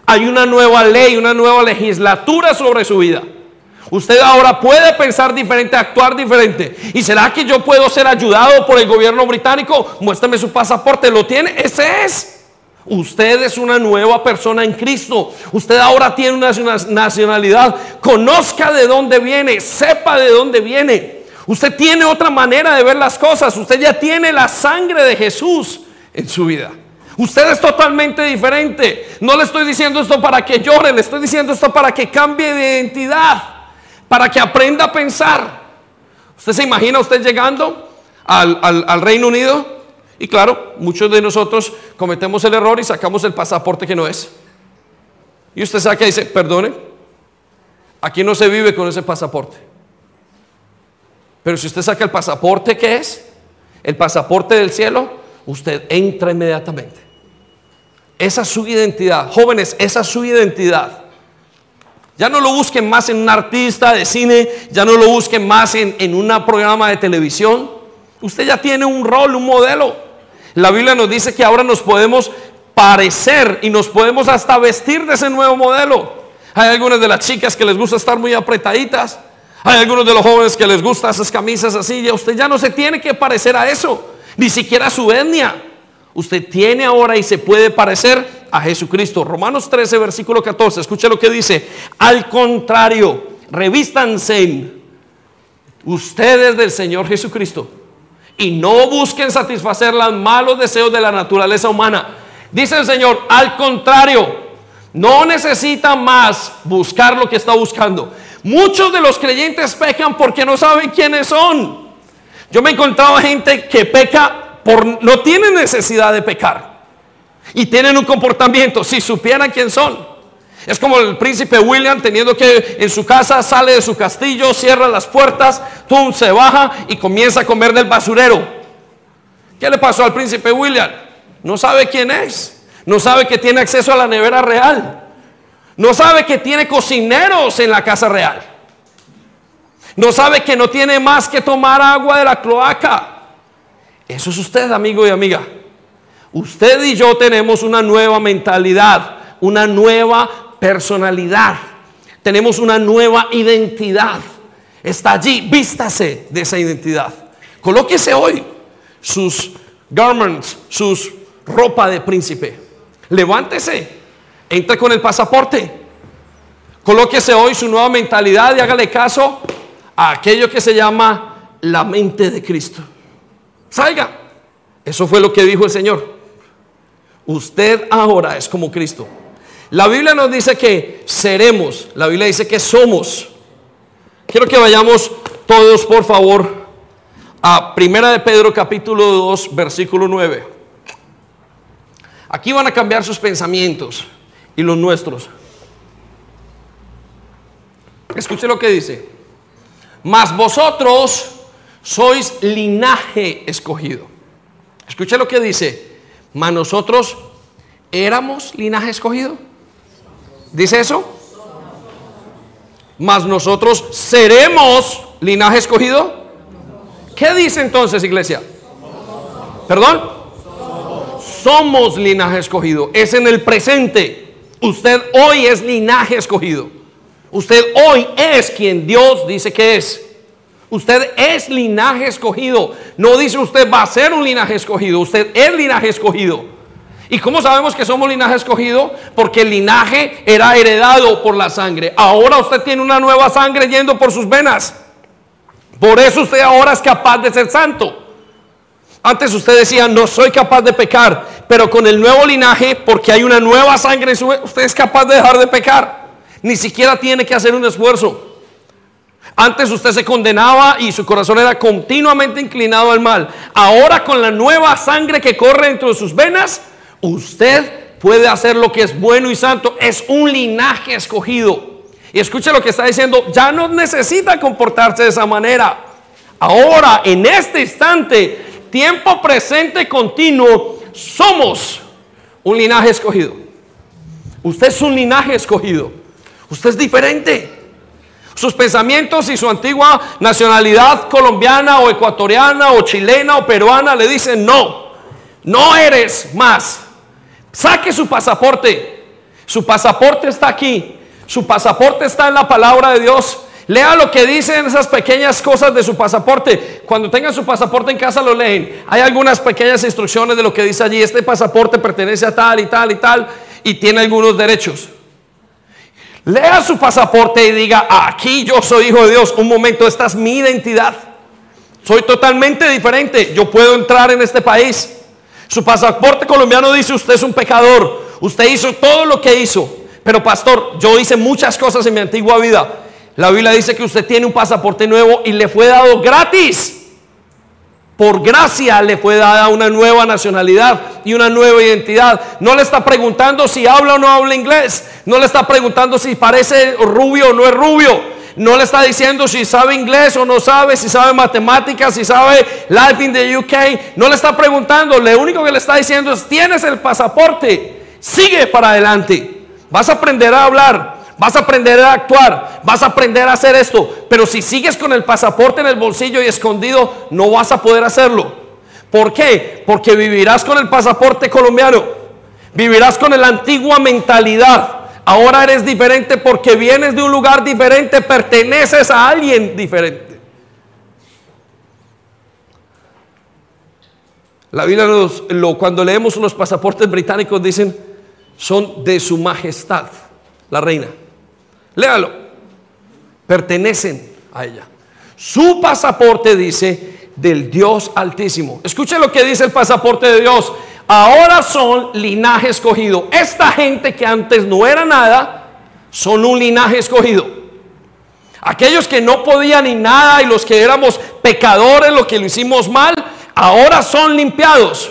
Hay una nueva ley, una nueva legislatura sobre su vida. Usted ahora puede pensar diferente, actuar diferente. ¿Y será que yo puedo ser ayudado por el gobierno británico? Muéstrame su pasaporte, ¿lo tiene? Ese es. Usted es una nueva persona en Cristo. Usted ahora tiene una nacionalidad. Conozca de dónde viene, sepa de dónde viene. Usted tiene otra manera de ver las cosas. Usted ya tiene la sangre de Jesús en su vida. Usted es totalmente diferente. No le estoy diciendo esto para que llore, le estoy diciendo esto para que cambie de identidad, para que aprenda a pensar. ¿Usted se imagina usted llegando al, Reino Unido? Y claro, muchos de nosotros cometemos el error y sacamos el pasaporte que no es. Y usted saca y dice, perdone, aquí no se vive con ese pasaporte. Pero si usted saca el pasaporte, ¿qué es? El pasaporte del cielo, usted entra inmediatamente. Esa es su identidad. Jóvenes, esa es su identidad. Ya no lo busquen más en un artista de cine, ya no lo busquen más en, en un programa de televisión. Usted ya tiene un rol, un modelo. La Biblia nos dice que ahora nos podemos parecer y nos podemos hasta vestir de ese nuevo modelo. Hay algunas de las chicas que les gusta estar muy apretaditas. Hay algunos de los jóvenes que les gustan esas camisas así. Y usted ya no se tiene que parecer a eso, ni siquiera a su etnia. Usted tiene ahora y se puede parecer a Jesucristo. Romanos 13, versículo 14. Escuche lo que dice. Al contrario, revístanse ustedes del Señor Jesucristo y no busquen satisfacer los malos deseos de la naturaleza humana. Dice el Señor, al contrario, no necesita más buscar lo que está buscando. Muchos de los creyentes pecan porque no saben quiénes son. Yo me he encontrado gente que peca por no tiene necesidad de pecar. Y tienen un comportamiento, si supieran quién son. Es como el príncipe William teniendo que en su casa sale de su castillo, cierra las puertas, tum, se baja y comienza a comer del basurero. ¿Qué le pasó al príncipe William? No sabe quién es. No sabe que tiene acceso a la nevera real. No sabe que tiene cocineros en la casa real. No sabe que no tiene más que tomar agua de la cloaca. Eso es usted, amigo y amiga. Usted y yo tenemos una nueva mentalidad, una nueva personalidad. Tenemos una nueva identidad. Está allí, vístase de esa identidad. Colóquese hoy sus garments, sus ropa de príncipe. Levántese, entre con el pasaporte. Colóquese hoy su nueva mentalidad y hágale caso a aquello que se llama la mente de Cristo. Salga. Eso fue lo que dijo el Señor. Usted ahora es como Cristo. La Biblia nos dice que seremos, la Biblia dice que somos. Quiero que vayamos todos, por favor, a Primera de Pedro capítulo 2, versículo 9. Aquí van a cambiar sus pensamientos y los nuestros. Escuche lo que dice. Mas vosotros sois linaje escogido. Escuche lo que dice. Mas nosotros éramos linaje escogido. ¿Dice eso? Mas nosotros seremos linaje escogido. ¿Qué dice entonces, iglesia? ¿Perdón? Somos linaje escogido. Es en el presente. Usted hoy es linaje escogido. Usted hoy es quien Dios dice que es. Usted es linaje escogido. No dice usted va a ser un linaje escogido. Usted es linaje escogido. ¿Y cómo sabemos que somos linaje escogido? Porque el linaje era heredado por la sangre. Ahora usted tiene una nueva sangre yendo por sus venas. Por eso usted ahora es capaz de ser santo. Antes usted decía, no soy capaz de pecar, pero con el nuevo linaje, porque hay una nueva sangre en su usted es capaz de dejar de pecar. Ni siquiera tiene que hacer un esfuerzo. Antes usted se condenaba y su corazón era continuamente inclinado al mal. Ahora con la nueva sangre que corre dentro de sus venas, usted puede hacer lo que es bueno y santo. Es un linaje escogido. Y escuche lo que está diciendo, ya no necesita comportarse de esa manera. Ahora, en este instante, tiempo presente continuo, somos un linaje escogido. Usted es un linaje escogido. Usted es diferente. Sus pensamientos y su antigua nacionalidad colombiana o ecuatoriana o chilena o peruana le dicen no, no eres más. Saque su pasaporte. Su pasaporte está aquí. Su pasaporte está en la palabra de Dios. Lea lo que dicen esas pequeñas cosas de su pasaporte. Cuando tengan su pasaporte en casa lo leen. Hay algunas pequeñas instrucciones de lo que dice allí. Este pasaporte pertenece a tal y tal y tal y tiene algunos derechos. Lea su pasaporte y diga, aquí yo soy hijo de Dios. Un momento, esta es mi identidad. Soy totalmente diferente. Yo puedo entrar en este país. Su pasaporte colombiano dice, usted es un pecador. Usted hizo todo lo que hizo. Pero pastor, yo hice muchas cosas en mi antigua vida. La Biblia dice que usted tiene un pasaporte nuevo y le fue dado gratis por gracia le fue dada una nueva nacionalidad y una nueva identidad. No le está preguntando si habla o no habla inglés. No le está preguntando si parece rubio o no es rubio. No le está diciendo si sabe inglés o no sabe, si sabe matemáticas, si sabe life in the UK. No le está preguntando. Lo único que le está diciendo es, tienes el pasaporte. Sigue para adelante. Vas a aprender a hablar. Vas a aprender a actuar, vas a aprender a hacer esto, pero si sigues con el pasaporte en el bolsillo y escondido, no vas a poder hacerlo. ¿Por qué? Porque vivirás con el pasaporte colombiano, vivirás con la antigua mentalidad. Ahora eres diferente porque vienes de un lugar diferente, perteneces a alguien diferente. La Biblia cuando leemos los pasaportes británicos dicen son de su majestad, la reina. Léalo. Pertenecen a ella. Su pasaporte dice del Dios Altísimo. Escuche lo que dice el pasaporte de Dios. Ahora son linaje escogido. Esta gente que antes no era nada, son un linaje escogido. Aquellos que no podían ni nada y los que éramos pecadores, los que lo hicimos mal, ahora son limpiados.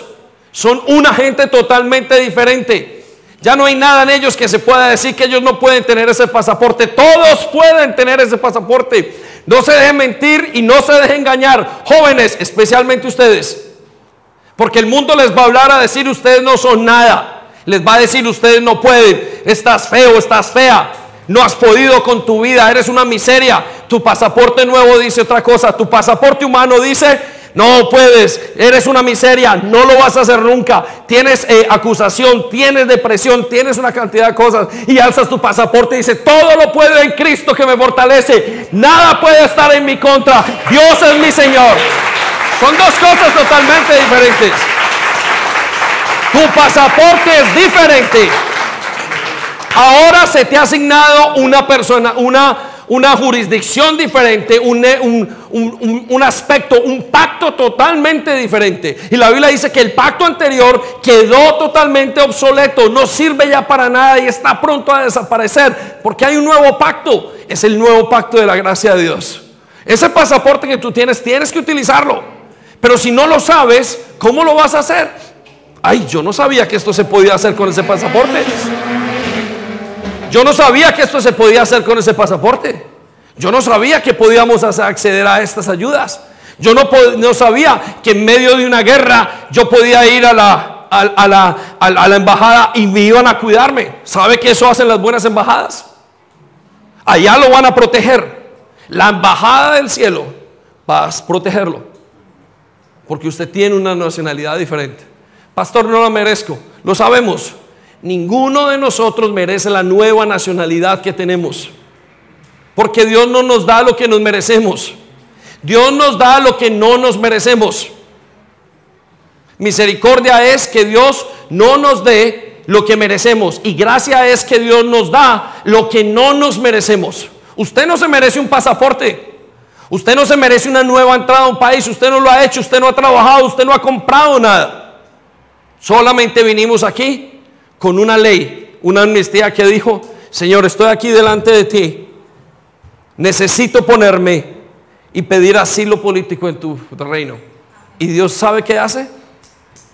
Son una gente totalmente diferente. Ya no hay nada en ellos que se pueda decir que ellos no pueden tener ese pasaporte. Todos pueden tener ese pasaporte. No se dejen mentir y no se dejen engañar. Jóvenes, especialmente ustedes. Porque el mundo les va a hablar a decir ustedes no son nada. Les va a decir ustedes no pueden. Estás feo, estás fea. No has podido con tu vida. Eres una miseria. Tu pasaporte nuevo dice otra cosa. Tu pasaporte humano dice, no puedes, eres una miseria, no lo vas a hacer nunca. Tienes eh, acusación, tienes depresión, tienes una cantidad de cosas. Y alzas tu pasaporte y dice, todo lo puedo en Cristo que me fortalece. Nada puede estar en mi contra. Dios es mi Señor. Son dos cosas totalmente diferentes. Tu pasaporte es diferente. Ahora se te ha asignado una persona, una, una jurisdicción diferente, un, un, un, aspecto, un pacto totalmente diferente. Y la Biblia dice que el pacto anterior quedó totalmente obsoleto, no sirve ya para nada y está pronto a desaparecer, porque hay un nuevo pacto, es el nuevo pacto de la gracia de Dios. Ese pasaporte que tú tienes, tienes que utilizarlo. Pero si no lo sabes, ¿cómo lo vas a hacer? Ay, yo no sabía que esto se podía hacer con ese pasaporte. Yo no sabía que esto se podía hacer con ese pasaporte. Yo no sabía que podíamos acceder a estas ayudas. Yo no, no sabía que en medio de una guerra yo podía ir a la, a, la, a la embajada y me iban a cuidarme. ¿Sabe que eso hacen las buenas embajadas? Allá lo van a proteger. La embajada del cielo va a protegerlo. Porque usted tiene una nacionalidad diferente. Pastor, no la merezco. Lo sabemos. Ninguno de nosotros merece la nueva nacionalidad que tenemos. Porque Dios no nos da lo que nos merecemos. Dios nos da lo que no nos merecemos. Misericordia es que Dios no nos dé lo que merecemos. Y gracia es que Dios nos da lo que no nos merecemos. Usted no se merece un pasaporte. Usted no se merece una nueva entrada a un país. Usted no lo ha hecho. Usted no ha trabajado. Usted no ha comprado nada. Solamente vinimos aquí con una ley, una amnistía que dijo, Señor, estoy aquí delante de ti, necesito ponerme y pedir asilo político en tu reino. Y Dios sabe qué hace.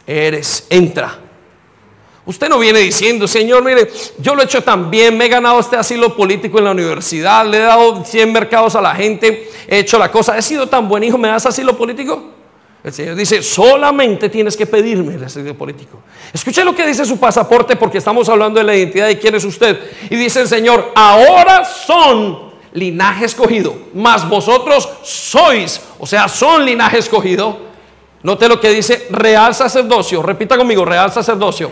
Eres, entra. Usted no viene diciendo, Señor, mire, yo lo he hecho tan bien, me he ganado este asilo político en la universidad, le he dado 100 mercados a la gente, he hecho la cosa, he sido tan buen hijo, ¿me das asilo político? El Señor dice, solamente tienes que pedirme el asilo político. Escuche lo que dice su pasaporte porque estamos hablando de la identidad de quién es usted. Y dice el Señor, ahora son linaje escogido, mas vosotros sois, o sea, son linaje escogido. Note lo que dice real sacerdocio. Repita conmigo, real sacerdocio.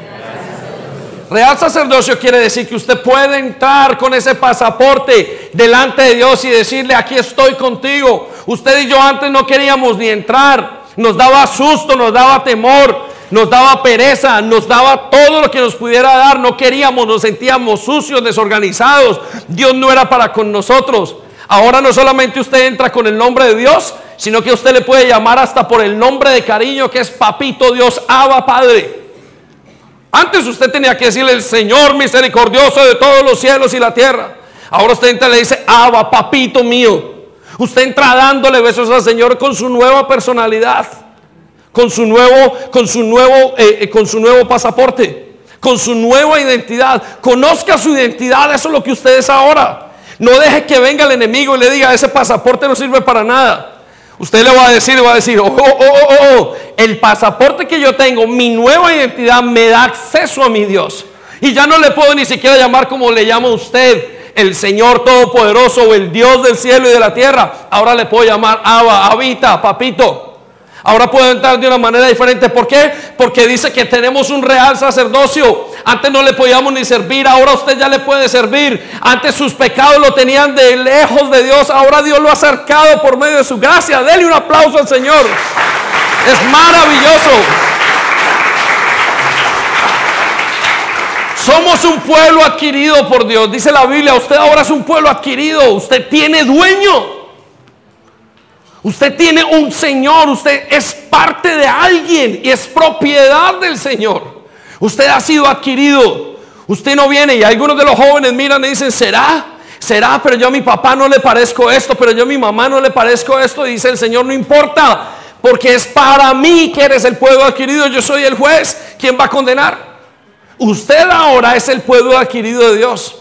Sacerdocio quiere decir que usted puede entrar con ese pasaporte delante de Dios y decirle, aquí estoy contigo. Usted y yo antes no queríamos ni entrar. Nos daba susto, nos daba temor, nos daba pereza, nos daba todo lo que nos pudiera dar. No queríamos, nos sentíamos sucios, desorganizados. Dios no era para con nosotros. Ahora no solamente usted entra con el nombre de Dios, sino que usted le puede llamar hasta por el nombre de cariño que es Papito Dios, Abba Padre. Antes usted tenía que decirle el Señor misericordioso de todos los cielos y la tierra. Ahora usted entra y le dice, Abba, Papito mío. Usted entra dándole besos al Señor con su nueva personalidad, con su nuevo, con su nuevo, eh, eh, con su nuevo pasaporte, con su nueva identidad. Conozca su identidad, eso es lo que usted es ahora. No deje que venga el enemigo y le diga, ese pasaporte no sirve para nada. Usted le va a decir, va a decir, oh, oh, oh, oh, el pasaporte que yo tengo, mi nueva identidad me da acceso a mi Dios. Y ya no le puedo ni siquiera llamar como le llama usted el Señor Todopoderoso o el Dios del cielo y de la tierra. Ahora le puedo llamar Abba, Habita, Papito. Ahora puedo entrar de una manera diferente. ¿Por qué? Porque dice que tenemos un real sacerdocio. Antes no le podíamos ni servir, ahora usted ya le puede servir. Antes sus pecados lo tenían de lejos de Dios, ahora Dios lo ha acercado por medio de su gracia. Dele un aplauso al Señor. Es maravilloso. Somos un pueblo adquirido por Dios. Dice la Biblia, usted ahora es un pueblo adquirido. Usted tiene dueño. Usted tiene un Señor. Usted es parte de alguien y es propiedad del Señor. Usted ha sido adquirido. Usted no viene y algunos de los jóvenes miran y dicen, ¿será? ¿Será? Pero yo a mi papá no le parezco esto, pero yo a mi mamá no le parezco esto. Y dice el Señor, no importa, porque es para mí que eres el pueblo adquirido. Yo soy el juez. ¿Quién va a condenar? Usted ahora es el pueblo adquirido de Dios.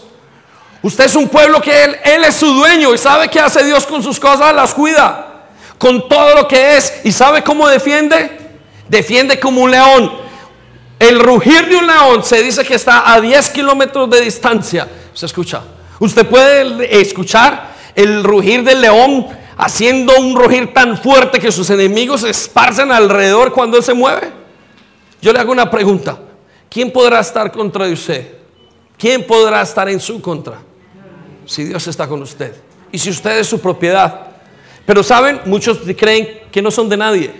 Usted es un pueblo que él, es su dueño y sabe qué hace Dios con sus cosas, las cuida. Con todo lo que es. ¿Y sabe cómo defiende? Defiende como un león. El rugir de un león se dice que está a 10 kilómetros de distancia. Se escucha. Usted puede escuchar el rugir del león haciendo un rugir tan fuerte que sus enemigos se esparcen alrededor cuando él se mueve? Yo le hago una pregunta. ¿Quién podrá estar contra usted? ¿Quién podrá estar en su contra? Si Dios está con usted. Y si usted es su propiedad. Pero saben, muchos creen que no son de nadie.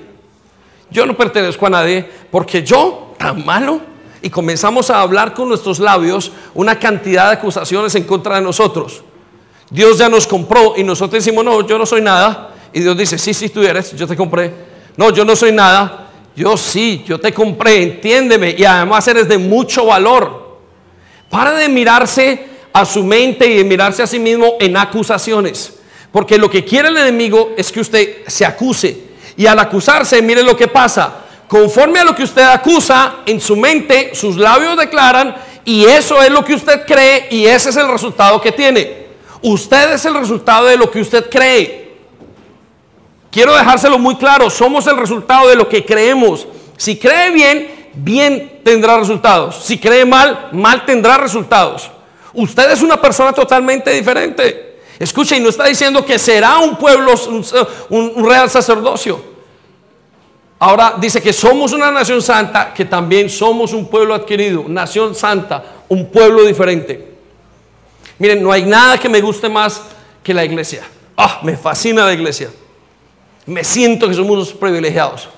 Yo no pertenezco a nadie porque yo, tan malo, y comenzamos a hablar con nuestros labios una cantidad de acusaciones en contra de nosotros. Dios ya nos compró y nosotros decimos, no, yo no soy nada. Y Dios dice, sí, sí, tú eres, yo te compré. No, yo no soy nada. Yo sí, yo te compré, entiéndeme. Y además eres de mucho valor. Para de mirarse a su mente y de mirarse a sí mismo en acusaciones. Porque lo que quiere el enemigo es que usted se acuse. Y al acusarse, mire lo que pasa. Conforme a lo que usted acusa, en su mente sus labios declaran y eso es lo que usted cree y ese es el resultado que tiene. Usted es el resultado de lo que usted cree. Quiero dejárselo muy claro, somos el resultado de lo que creemos. Si cree bien, bien tendrá resultados. Si cree mal, mal tendrá resultados. Usted es una persona totalmente diferente. Escucha, y no está diciendo que será un pueblo, un, un real sacerdocio. Ahora dice que somos una nación santa, que también somos un pueblo adquirido, nación santa, un pueblo diferente. Miren, no hay nada que me guste más que la iglesia. Ah, me fascina la iglesia. Me siento que somos unos privilegiados.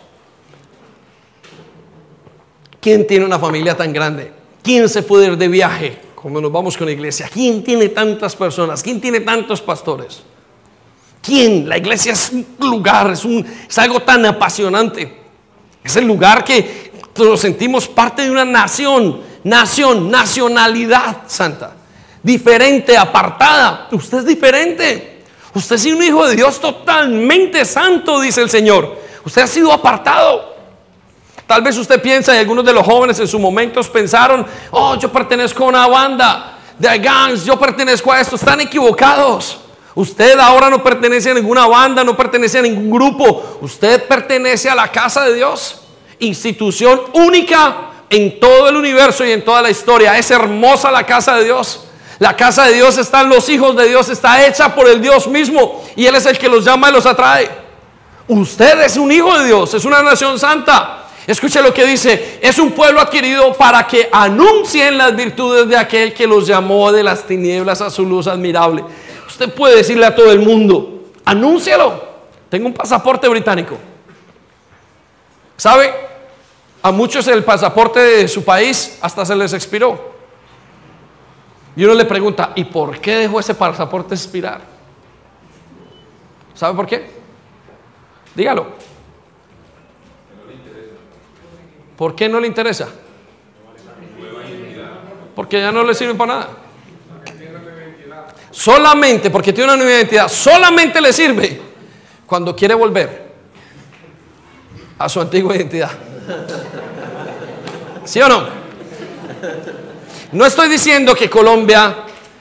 ¿Quién tiene una familia tan grande? ¿Quién se puede ir de viaje cuando nos vamos con la iglesia? ¿Quién tiene tantas personas? ¿Quién tiene tantos pastores? ¿Quién? La iglesia es un lugar, es, un, es algo tan apasionante. Es el lugar que nos sentimos parte de una nación, nación, nacionalidad santa. Diferente, apartada. Usted es diferente. Usted es un hijo de Dios totalmente santo, dice el Señor. Usted ha sido apartado. Tal vez usted piensa, y algunos de los jóvenes en sus momentos pensaron, oh, yo pertenezco a una banda de gangs, yo pertenezco a esto. Están equivocados. Usted ahora no pertenece a ninguna banda, no pertenece a ningún grupo. Usted pertenece a la casa de Dios. Institución única en todo el universo y en toda la historia. Es hermosa la casa de Dios. La casa de Dios están los hijos de Dios, está hecha por el Dios mismo y Él es el que los llama y los atrae. Usted es un hijo de Dios, es una nación santa. Escuche lo que dice, es un pueblo adquirido para que anuncien las virtudes de aquel que los llamó de las tinieblas a su luz admirable. Usted puede decirle a todo el mundo, anúncialo. Tengo un pasaporte británico. ¿Sabe? A muchos el pasaporte de su país hasta se les expiró. Y uno le pregunta, ¿y por qué dejó ese pasaporte expirar? ¿Sabe por qué? Dígalo. ¿Por qué no le interesa? Porque ya no le sirve para nada solamente, porque tiene una nueva identidad, solamente le sirve cuando quiere volver a su antigua identidad. ¿Sí o no? No estoy diciendo que Colombia,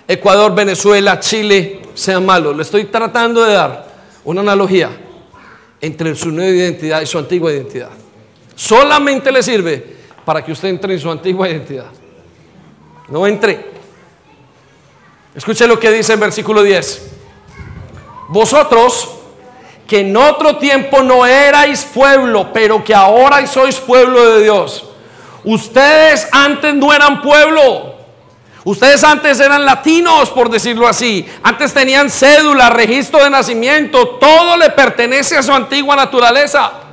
Ecuador, Venezuela, Chile sean malos. Le estoy tratando de dar una analogía entre su nueva identidad y su antigua identidad. Solamente le sirve para que usted entre en su antigua identidad. No entre Escuche lo que dice en versículo 10. Vosotros que en otro tiempo no erais pueblo, pero que ahora sois pueblo de Dios. Ustedes antes no eran pueblo. Ustedes antes eran latinos, por decirlo así. Antes tenían cédula, registro de nacimiento. Todo le pertenece a su antigua naturaleza.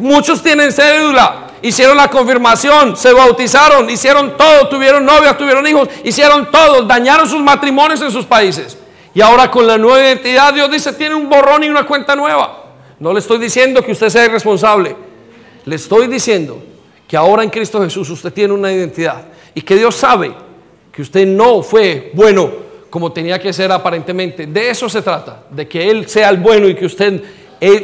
Muchos tienen cédula, hicieron la confirmación, se bautizaron, hicieron todo, tuvieron novias, tuvieron hijos, hicieron todo, dañaron sus matrimonios en sus países. Y ahora con la nueva identidad Dios dice, tiene un borrón y una cuenta nueva. No le estoy diciendo que usted sea irresponsable. Le estoy diciendo que ahora en Cristo Jesús usted tiene una identidad y que Dios sabe que usted no fue bueno como tenía que ser aparentemente. De eso se trata, de que Él sea el bueno y que usted,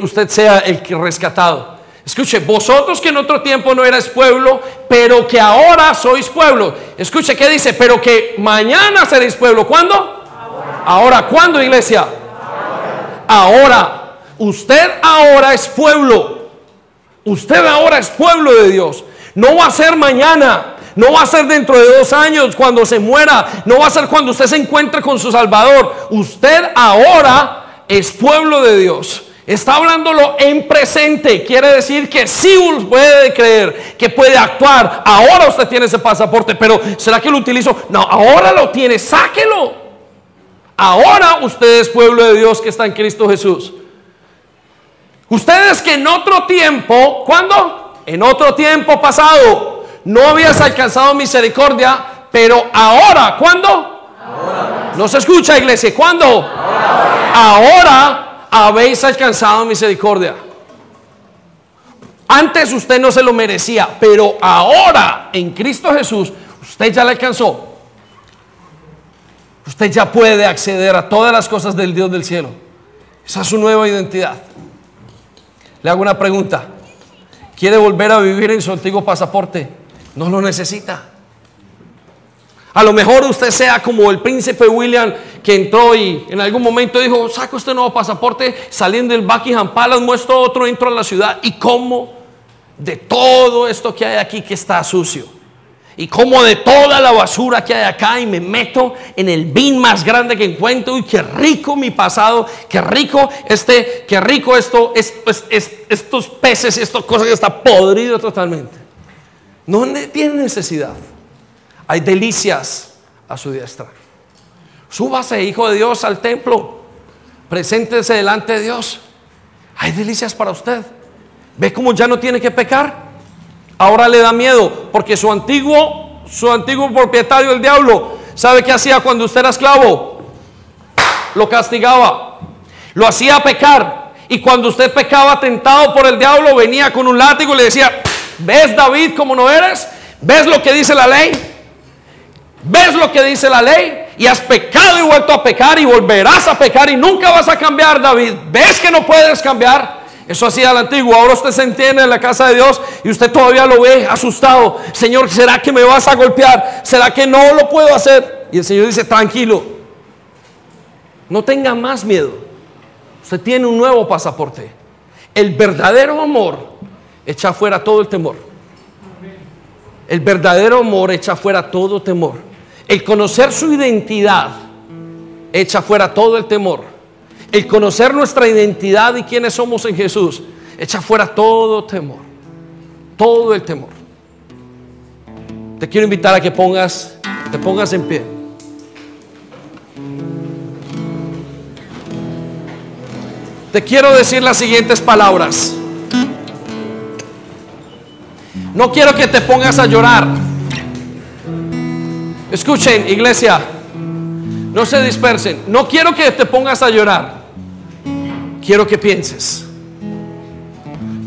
usted sea el rescatado. Escuche, vosotros que en otro tiempo no erais pueblo, pero que ahora sois pueblo. Escuche, ¿qué dice? Pero que mañana seréis pueblo. ¿Cuándo? Ahora, ¿cuándo, iglesia? Ahora. ahora. Usted ahora es pueblo. Usted ahora es pueblo de Dios. No va a ser mañana. No va a ser dentro de dos años cuando se muera. No va a ser cuando usted se encuentre con su Salvador. Usted ahora es pueblo de Dios. Está hablándolo en presente. Quiere decir que sí puede creer, que puede actuar. Ahora usted tiene ese pasaporte, pero ¿será que lo utilizo? No, ahora lo tiene. Sáquelo. Ahora usted es pueblo de Dios que está en Cristo Jesús. Ustedes que en otro tiempo, ¿cuándo? En otro tiempo pasado, no habías alcanzado misericordia, pero ahora, ¿cuándo? Ahora. No se escucha, iglesia, ¿cuándo? Ahora. ahora habéis alcanzado misericordia. Antes usted no se lo merecía, pero ahora en Cristo Jesús usted ya le alcanzó. Usted ya puede acceder a todas las cosas del Dios del cielo. Esa es su nueva identidad. Le hago una pregunta. ¿Quiere volver a vivir en su antiguo pasaporte? No lo necesita. A lo mejor usted sea como el príncipe William que entró y en algún momento dijo, saca este nuevo pasaporte, saliendo del Buckingham Palace, muestro otro, entro a la ciudad y como de todo esto que hay aquí que está sucio. Y como de toda la basura que hay acá y me meto en el bin más grande que encuentro y qué rico mi pasado, qué rico este, qué rico esto, estos peces, estas cosas que está podrido totalmente. No tiene necesidad. Hay delicias a su diestra. Súbase, hijo de Dios, al templo. Preséntese delante de Dios. Hay delicias para usted. ¿Ve cómo ya no tiene que pecar? Ahora le da miedo porque su antiguo, su antiguo propietario, el diablo, ¿sabe qué hacía cuando usted era esclavo? Lo castigaba. Lo hacía pecar. Y cuando usted pecaba tentado por el diablo, venía con un látigo y le decía, ¿ves David como no eres? ¿Ves lo que dice la ley? Ves lo que dice la ley y has pecado y vuelto a pecar y volverás a pecar y nunca vas a cambiar, David. ¿Ves que no puedes cambiar? Eso hacía el antiguo. Ahora usted se entiende en la casa de Dios y usted todavía lo ve asustado. Señor, ¿será que me vas a golpear? ¿Será que no lo puedo hacer? Y el Señor dice, tranquilo, no tenga más miedo. Usted tiene un nuevo pasaporte. El verdadero amor echa fuera todo el temor. El verdadero amor echa fuera todo temor. El conocer su identidad echa fuera todo el temor. El conocer nuestra identidad y quiénes somos en Jesús echa fuera todo temor. Todo el temor. Te quiero invitar a que pongas, te pongas en pie. Te quiero decir las siguientes palabras. No quiero que te pongas a llorar. Escuchen, iglesia, no se dispersen. No quiero que te pongas a llorar. Quiero que pienses.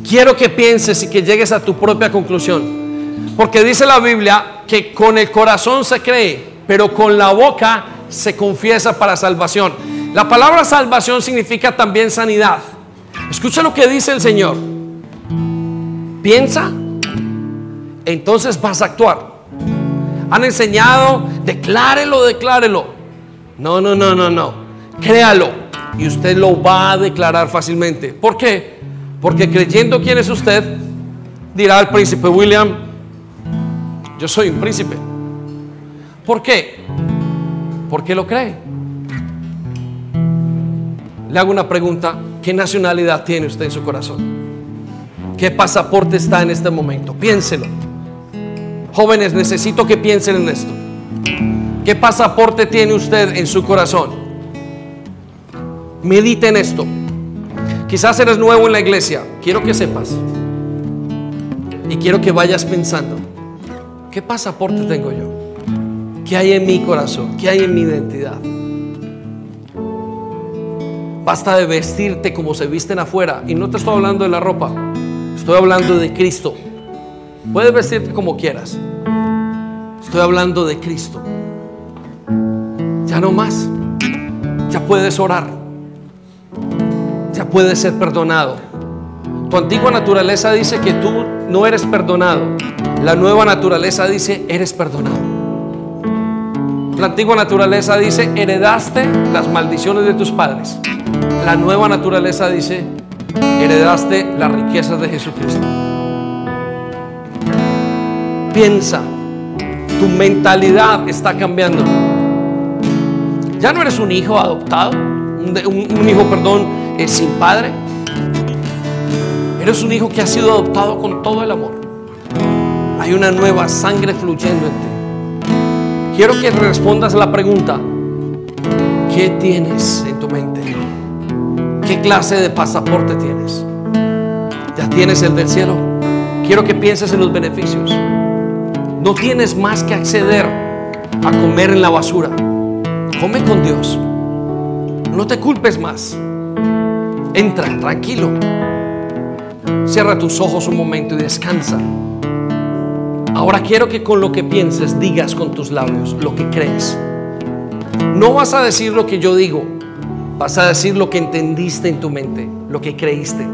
Quiero que pienses y que llegues a tu propia conclusión. Porque dice la Biblia que con el corazón se cree, pero con la boca se confiesa para salvación. La palabra salvación significa también sanidad. Escucha lo que dice el Señor. Piensa, entonces vas a actuar han enseñado, declárelo, declárelo. No, no, no, no, no. Créalo y usted lo va a declarar fácilmente. ¿Por qué? Porque creyendo quién es usted, dirá el príncipe William, yo soy un príncipe. ¿Por qué? Porque lo cree. Le hago una pregunta, ¿qué nacionalidad tiene usted en su corazón? ¿Qué pasaporte está en este momento? Piénselo. Jóvenes, necesito que piensen en esto. ¿Qué pasaporte tiene usted en su corazón? Medite en esto. Quizás eres nuevo en la iglesia. Quiero que sepas. Y quiero que vayas pensando. ¿Qué pasaporte tengo yo? ¿Qué hay en mi corazón? ¿Qué hay en mi identidad? Basta de vestirte como se visten afuera. Y no te estoy hablando de la ropa. Estoy hablando de Cristo. Puedes vestirte como quieras. Estoy hablando de Cristo. Ya no más. Ya puedes orar. Ya puedes ser perdonado. Tu antigua naturaleza dice que tú no eres perdonado. La nueva naturaleza dice, eres perdonado. La antigua naturaleza dice, heredaste las maldiciones de tus padres. La nueva naturaleza dice, heredaste las riquezas de Jesucristo piensa, tu mentalidad está cambiando. Ya no eres un hijo adoptado, un, hijo, perdón, eh, sin padre. Eres un hijo que ha sido adoptado con todo el amor. Hay una nueva sangre fluyendo en ti. Quiero que respondas la pregunta, ¿qué tienes en tu mente? ¿Qué clase de pasaporte tienes? ¿Ya tienes el del cielo? Quiero que pienses en los beneficios. No tienes más que acceder a comer en la basura. Come con Dios. No te culpes más. Entra, tranquilo. Cierra tus ojos un momento y descansa. Ahora quiero que con lo que pienses digas con tus labios lo que crees. No vas a decir lo que yo digo, vas a decir lo que entendiste en tu mente, lo que creíste.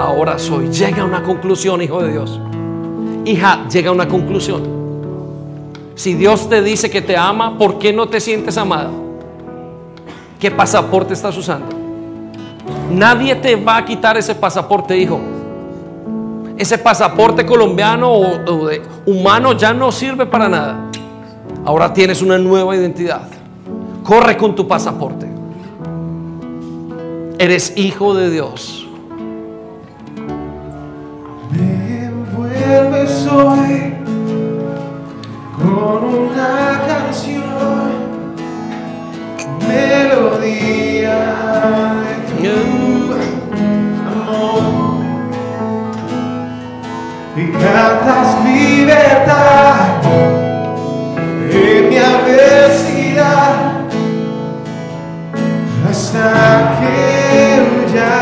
Ahora soy. Llega a una conclusión, hijo de Dios. Hija, llega a una conclusión. Si Dios te dice que te ama, ¿por qué no te sientes amada? ¿Qué pasaporte estás usando? Nadie te va a quitar ese pasaporte, hijo ese pasaporte colombiano o, de humano ya no sirve para nada. Ahora tienes una nueva identidad. Corre con tu pasaporte. Eres hijo de Dios. Con una canción, melodía de tu y cantas libertad en mi adversidad hasta que huya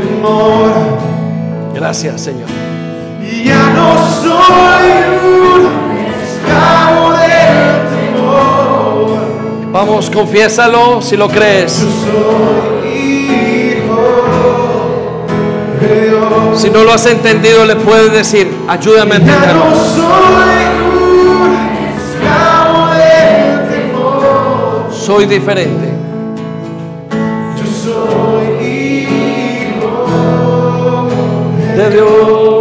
temor. Gracias, Señor. Vamos, confiésalo si lo crees. Yo soy Si no lo has entendido, le puedes decir, ayúdame a entenderlo. Soy diferente. Yo soy hijo de Dios.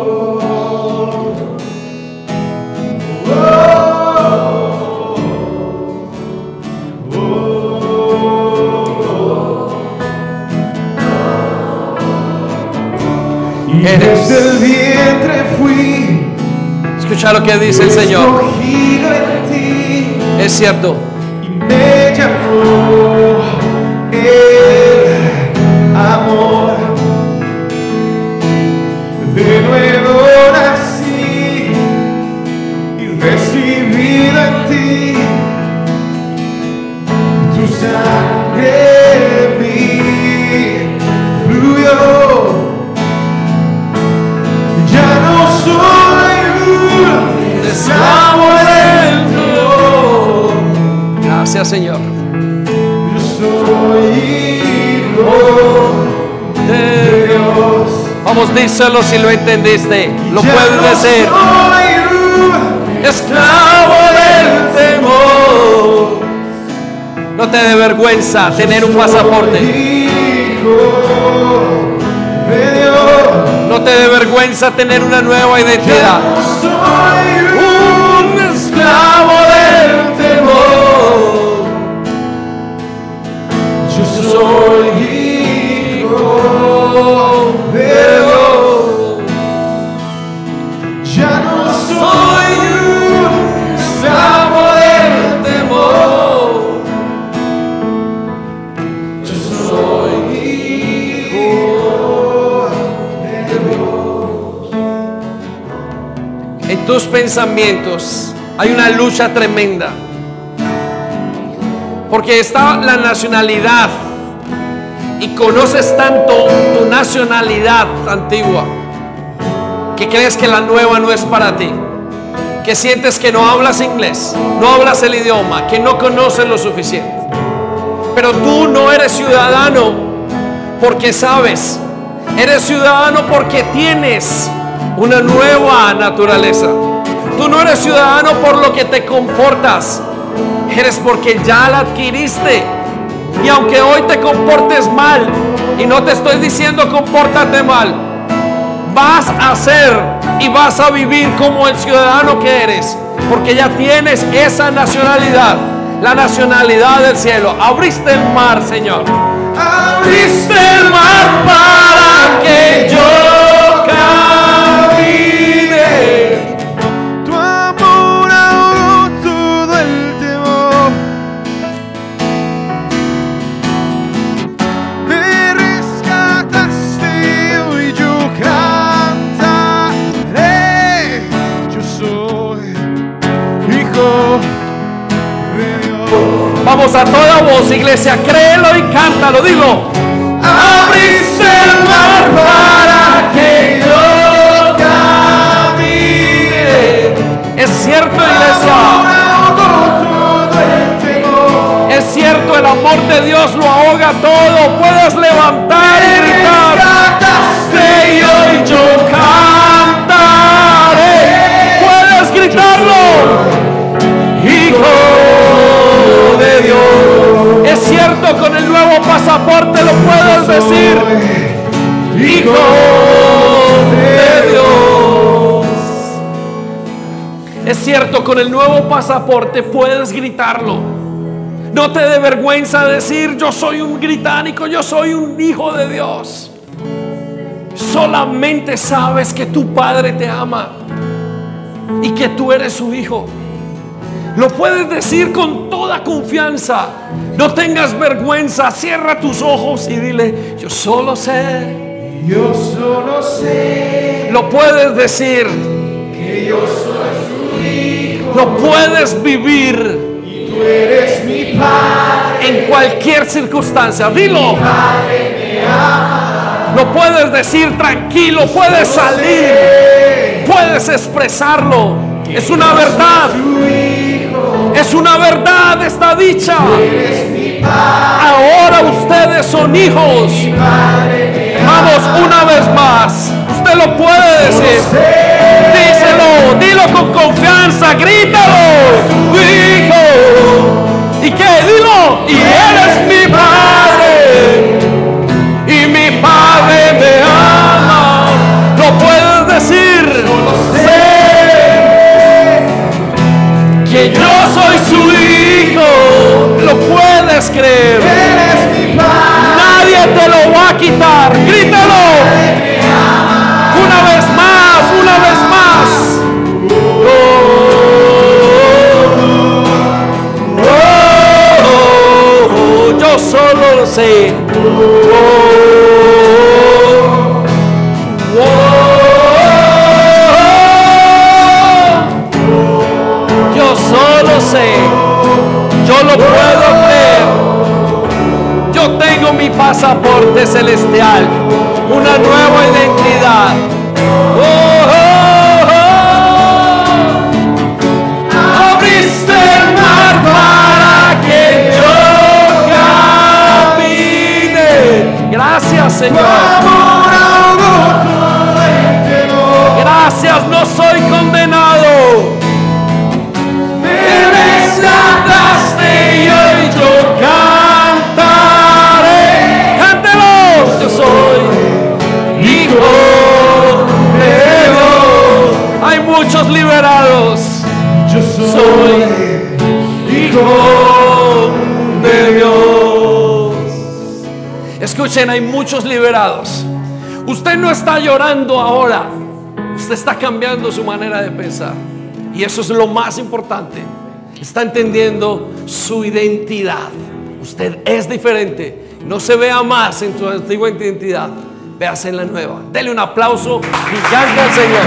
Desde el vientre fui. Escucha lo que dice el Señor. En es cierto. Y me llamó el amor. De nuevo nací y recibido en ti tu sangre mi fluyó. Del dolor. Gracias, Señor. Yo soy hijo de Dios. Vamos, díselo si lo entendiste. Lo Ya puedes no decir. Soy Esclavo del temor. No te dé vergüenza tener un pasaporte. No te dé vergüenza tener una nueva identidad. Soy hijo de Dios. Ya no soy un esclavo del temor. Yo soy hijo de Dios. En tus pensamientos hay una lucha tremenda. Porque está la nacionalidad. Y conoces tanto tu nacionalidad antigua. Que crees que la nueva no es para ti. Que sientes que no hablas inglés. No hablas el idioma. Que no conoces lo suficiente. Pero tú no eres ciudadano porque sabes. Eres ciudadano porque tienes una nueva naturaleza. Tú no eres ciudadano por lo que te comportas. Eres porque ya la adquiriste. Y aunque hoy te comportes mal, y no te estoy diciendo compórtate mal, vas a ser y vas a vivir como el ciudadano que eres. porque ya tienes esa nacionalidad, la nacionalidad del cielo. Abriste el mar, Señor. Abriste el mar para que yo iglesia, créelo y cántalo, dilo. Abriste el mar para que yo camine. Es cierto, iglesia. Es cierto, el amor de Dios lo ahoga todo. Puedes levantar. Y Es cierto, con el nuevo pasaporte lo puedes decir. Hijo de Dios. Es cierto, con el nuevo pasaporte puedes gritarlo. No te dé vergüenza decir, yo soy un británico, yo soy un hijo de Dios. Solamente sabes que tu Padre te ama y que tú eres su hijo. Lo puedes decir con toda confianza. No tengas vergüenza. Cierra tus ojos y dile, yo solo sé. Yo solo sé Lo puedes decir. que yo soy su hijo. Lo puedes vivir Tú eres mi padre. en cualquier circunstancia. Dilo. Lo puedes decir tranquilo. Puedes salir. Puedes expresarlo. Es una verdad. Es una verdad esta dicha. Ahora ustedes son hijos. Vamos una vez más. Usted lo puede decir. Díselo, dilo con confianza, grítalo. Hay muchos liberados. Usted no está llorando ahora. Usted está cambiando su manera de pensar. Y eso es lo más importante. Está entendiendo su identidad. Usted es diferente. No se vea más en su antigua identidad. Véase en la nueva. Dele un aplauso gigante al Señor.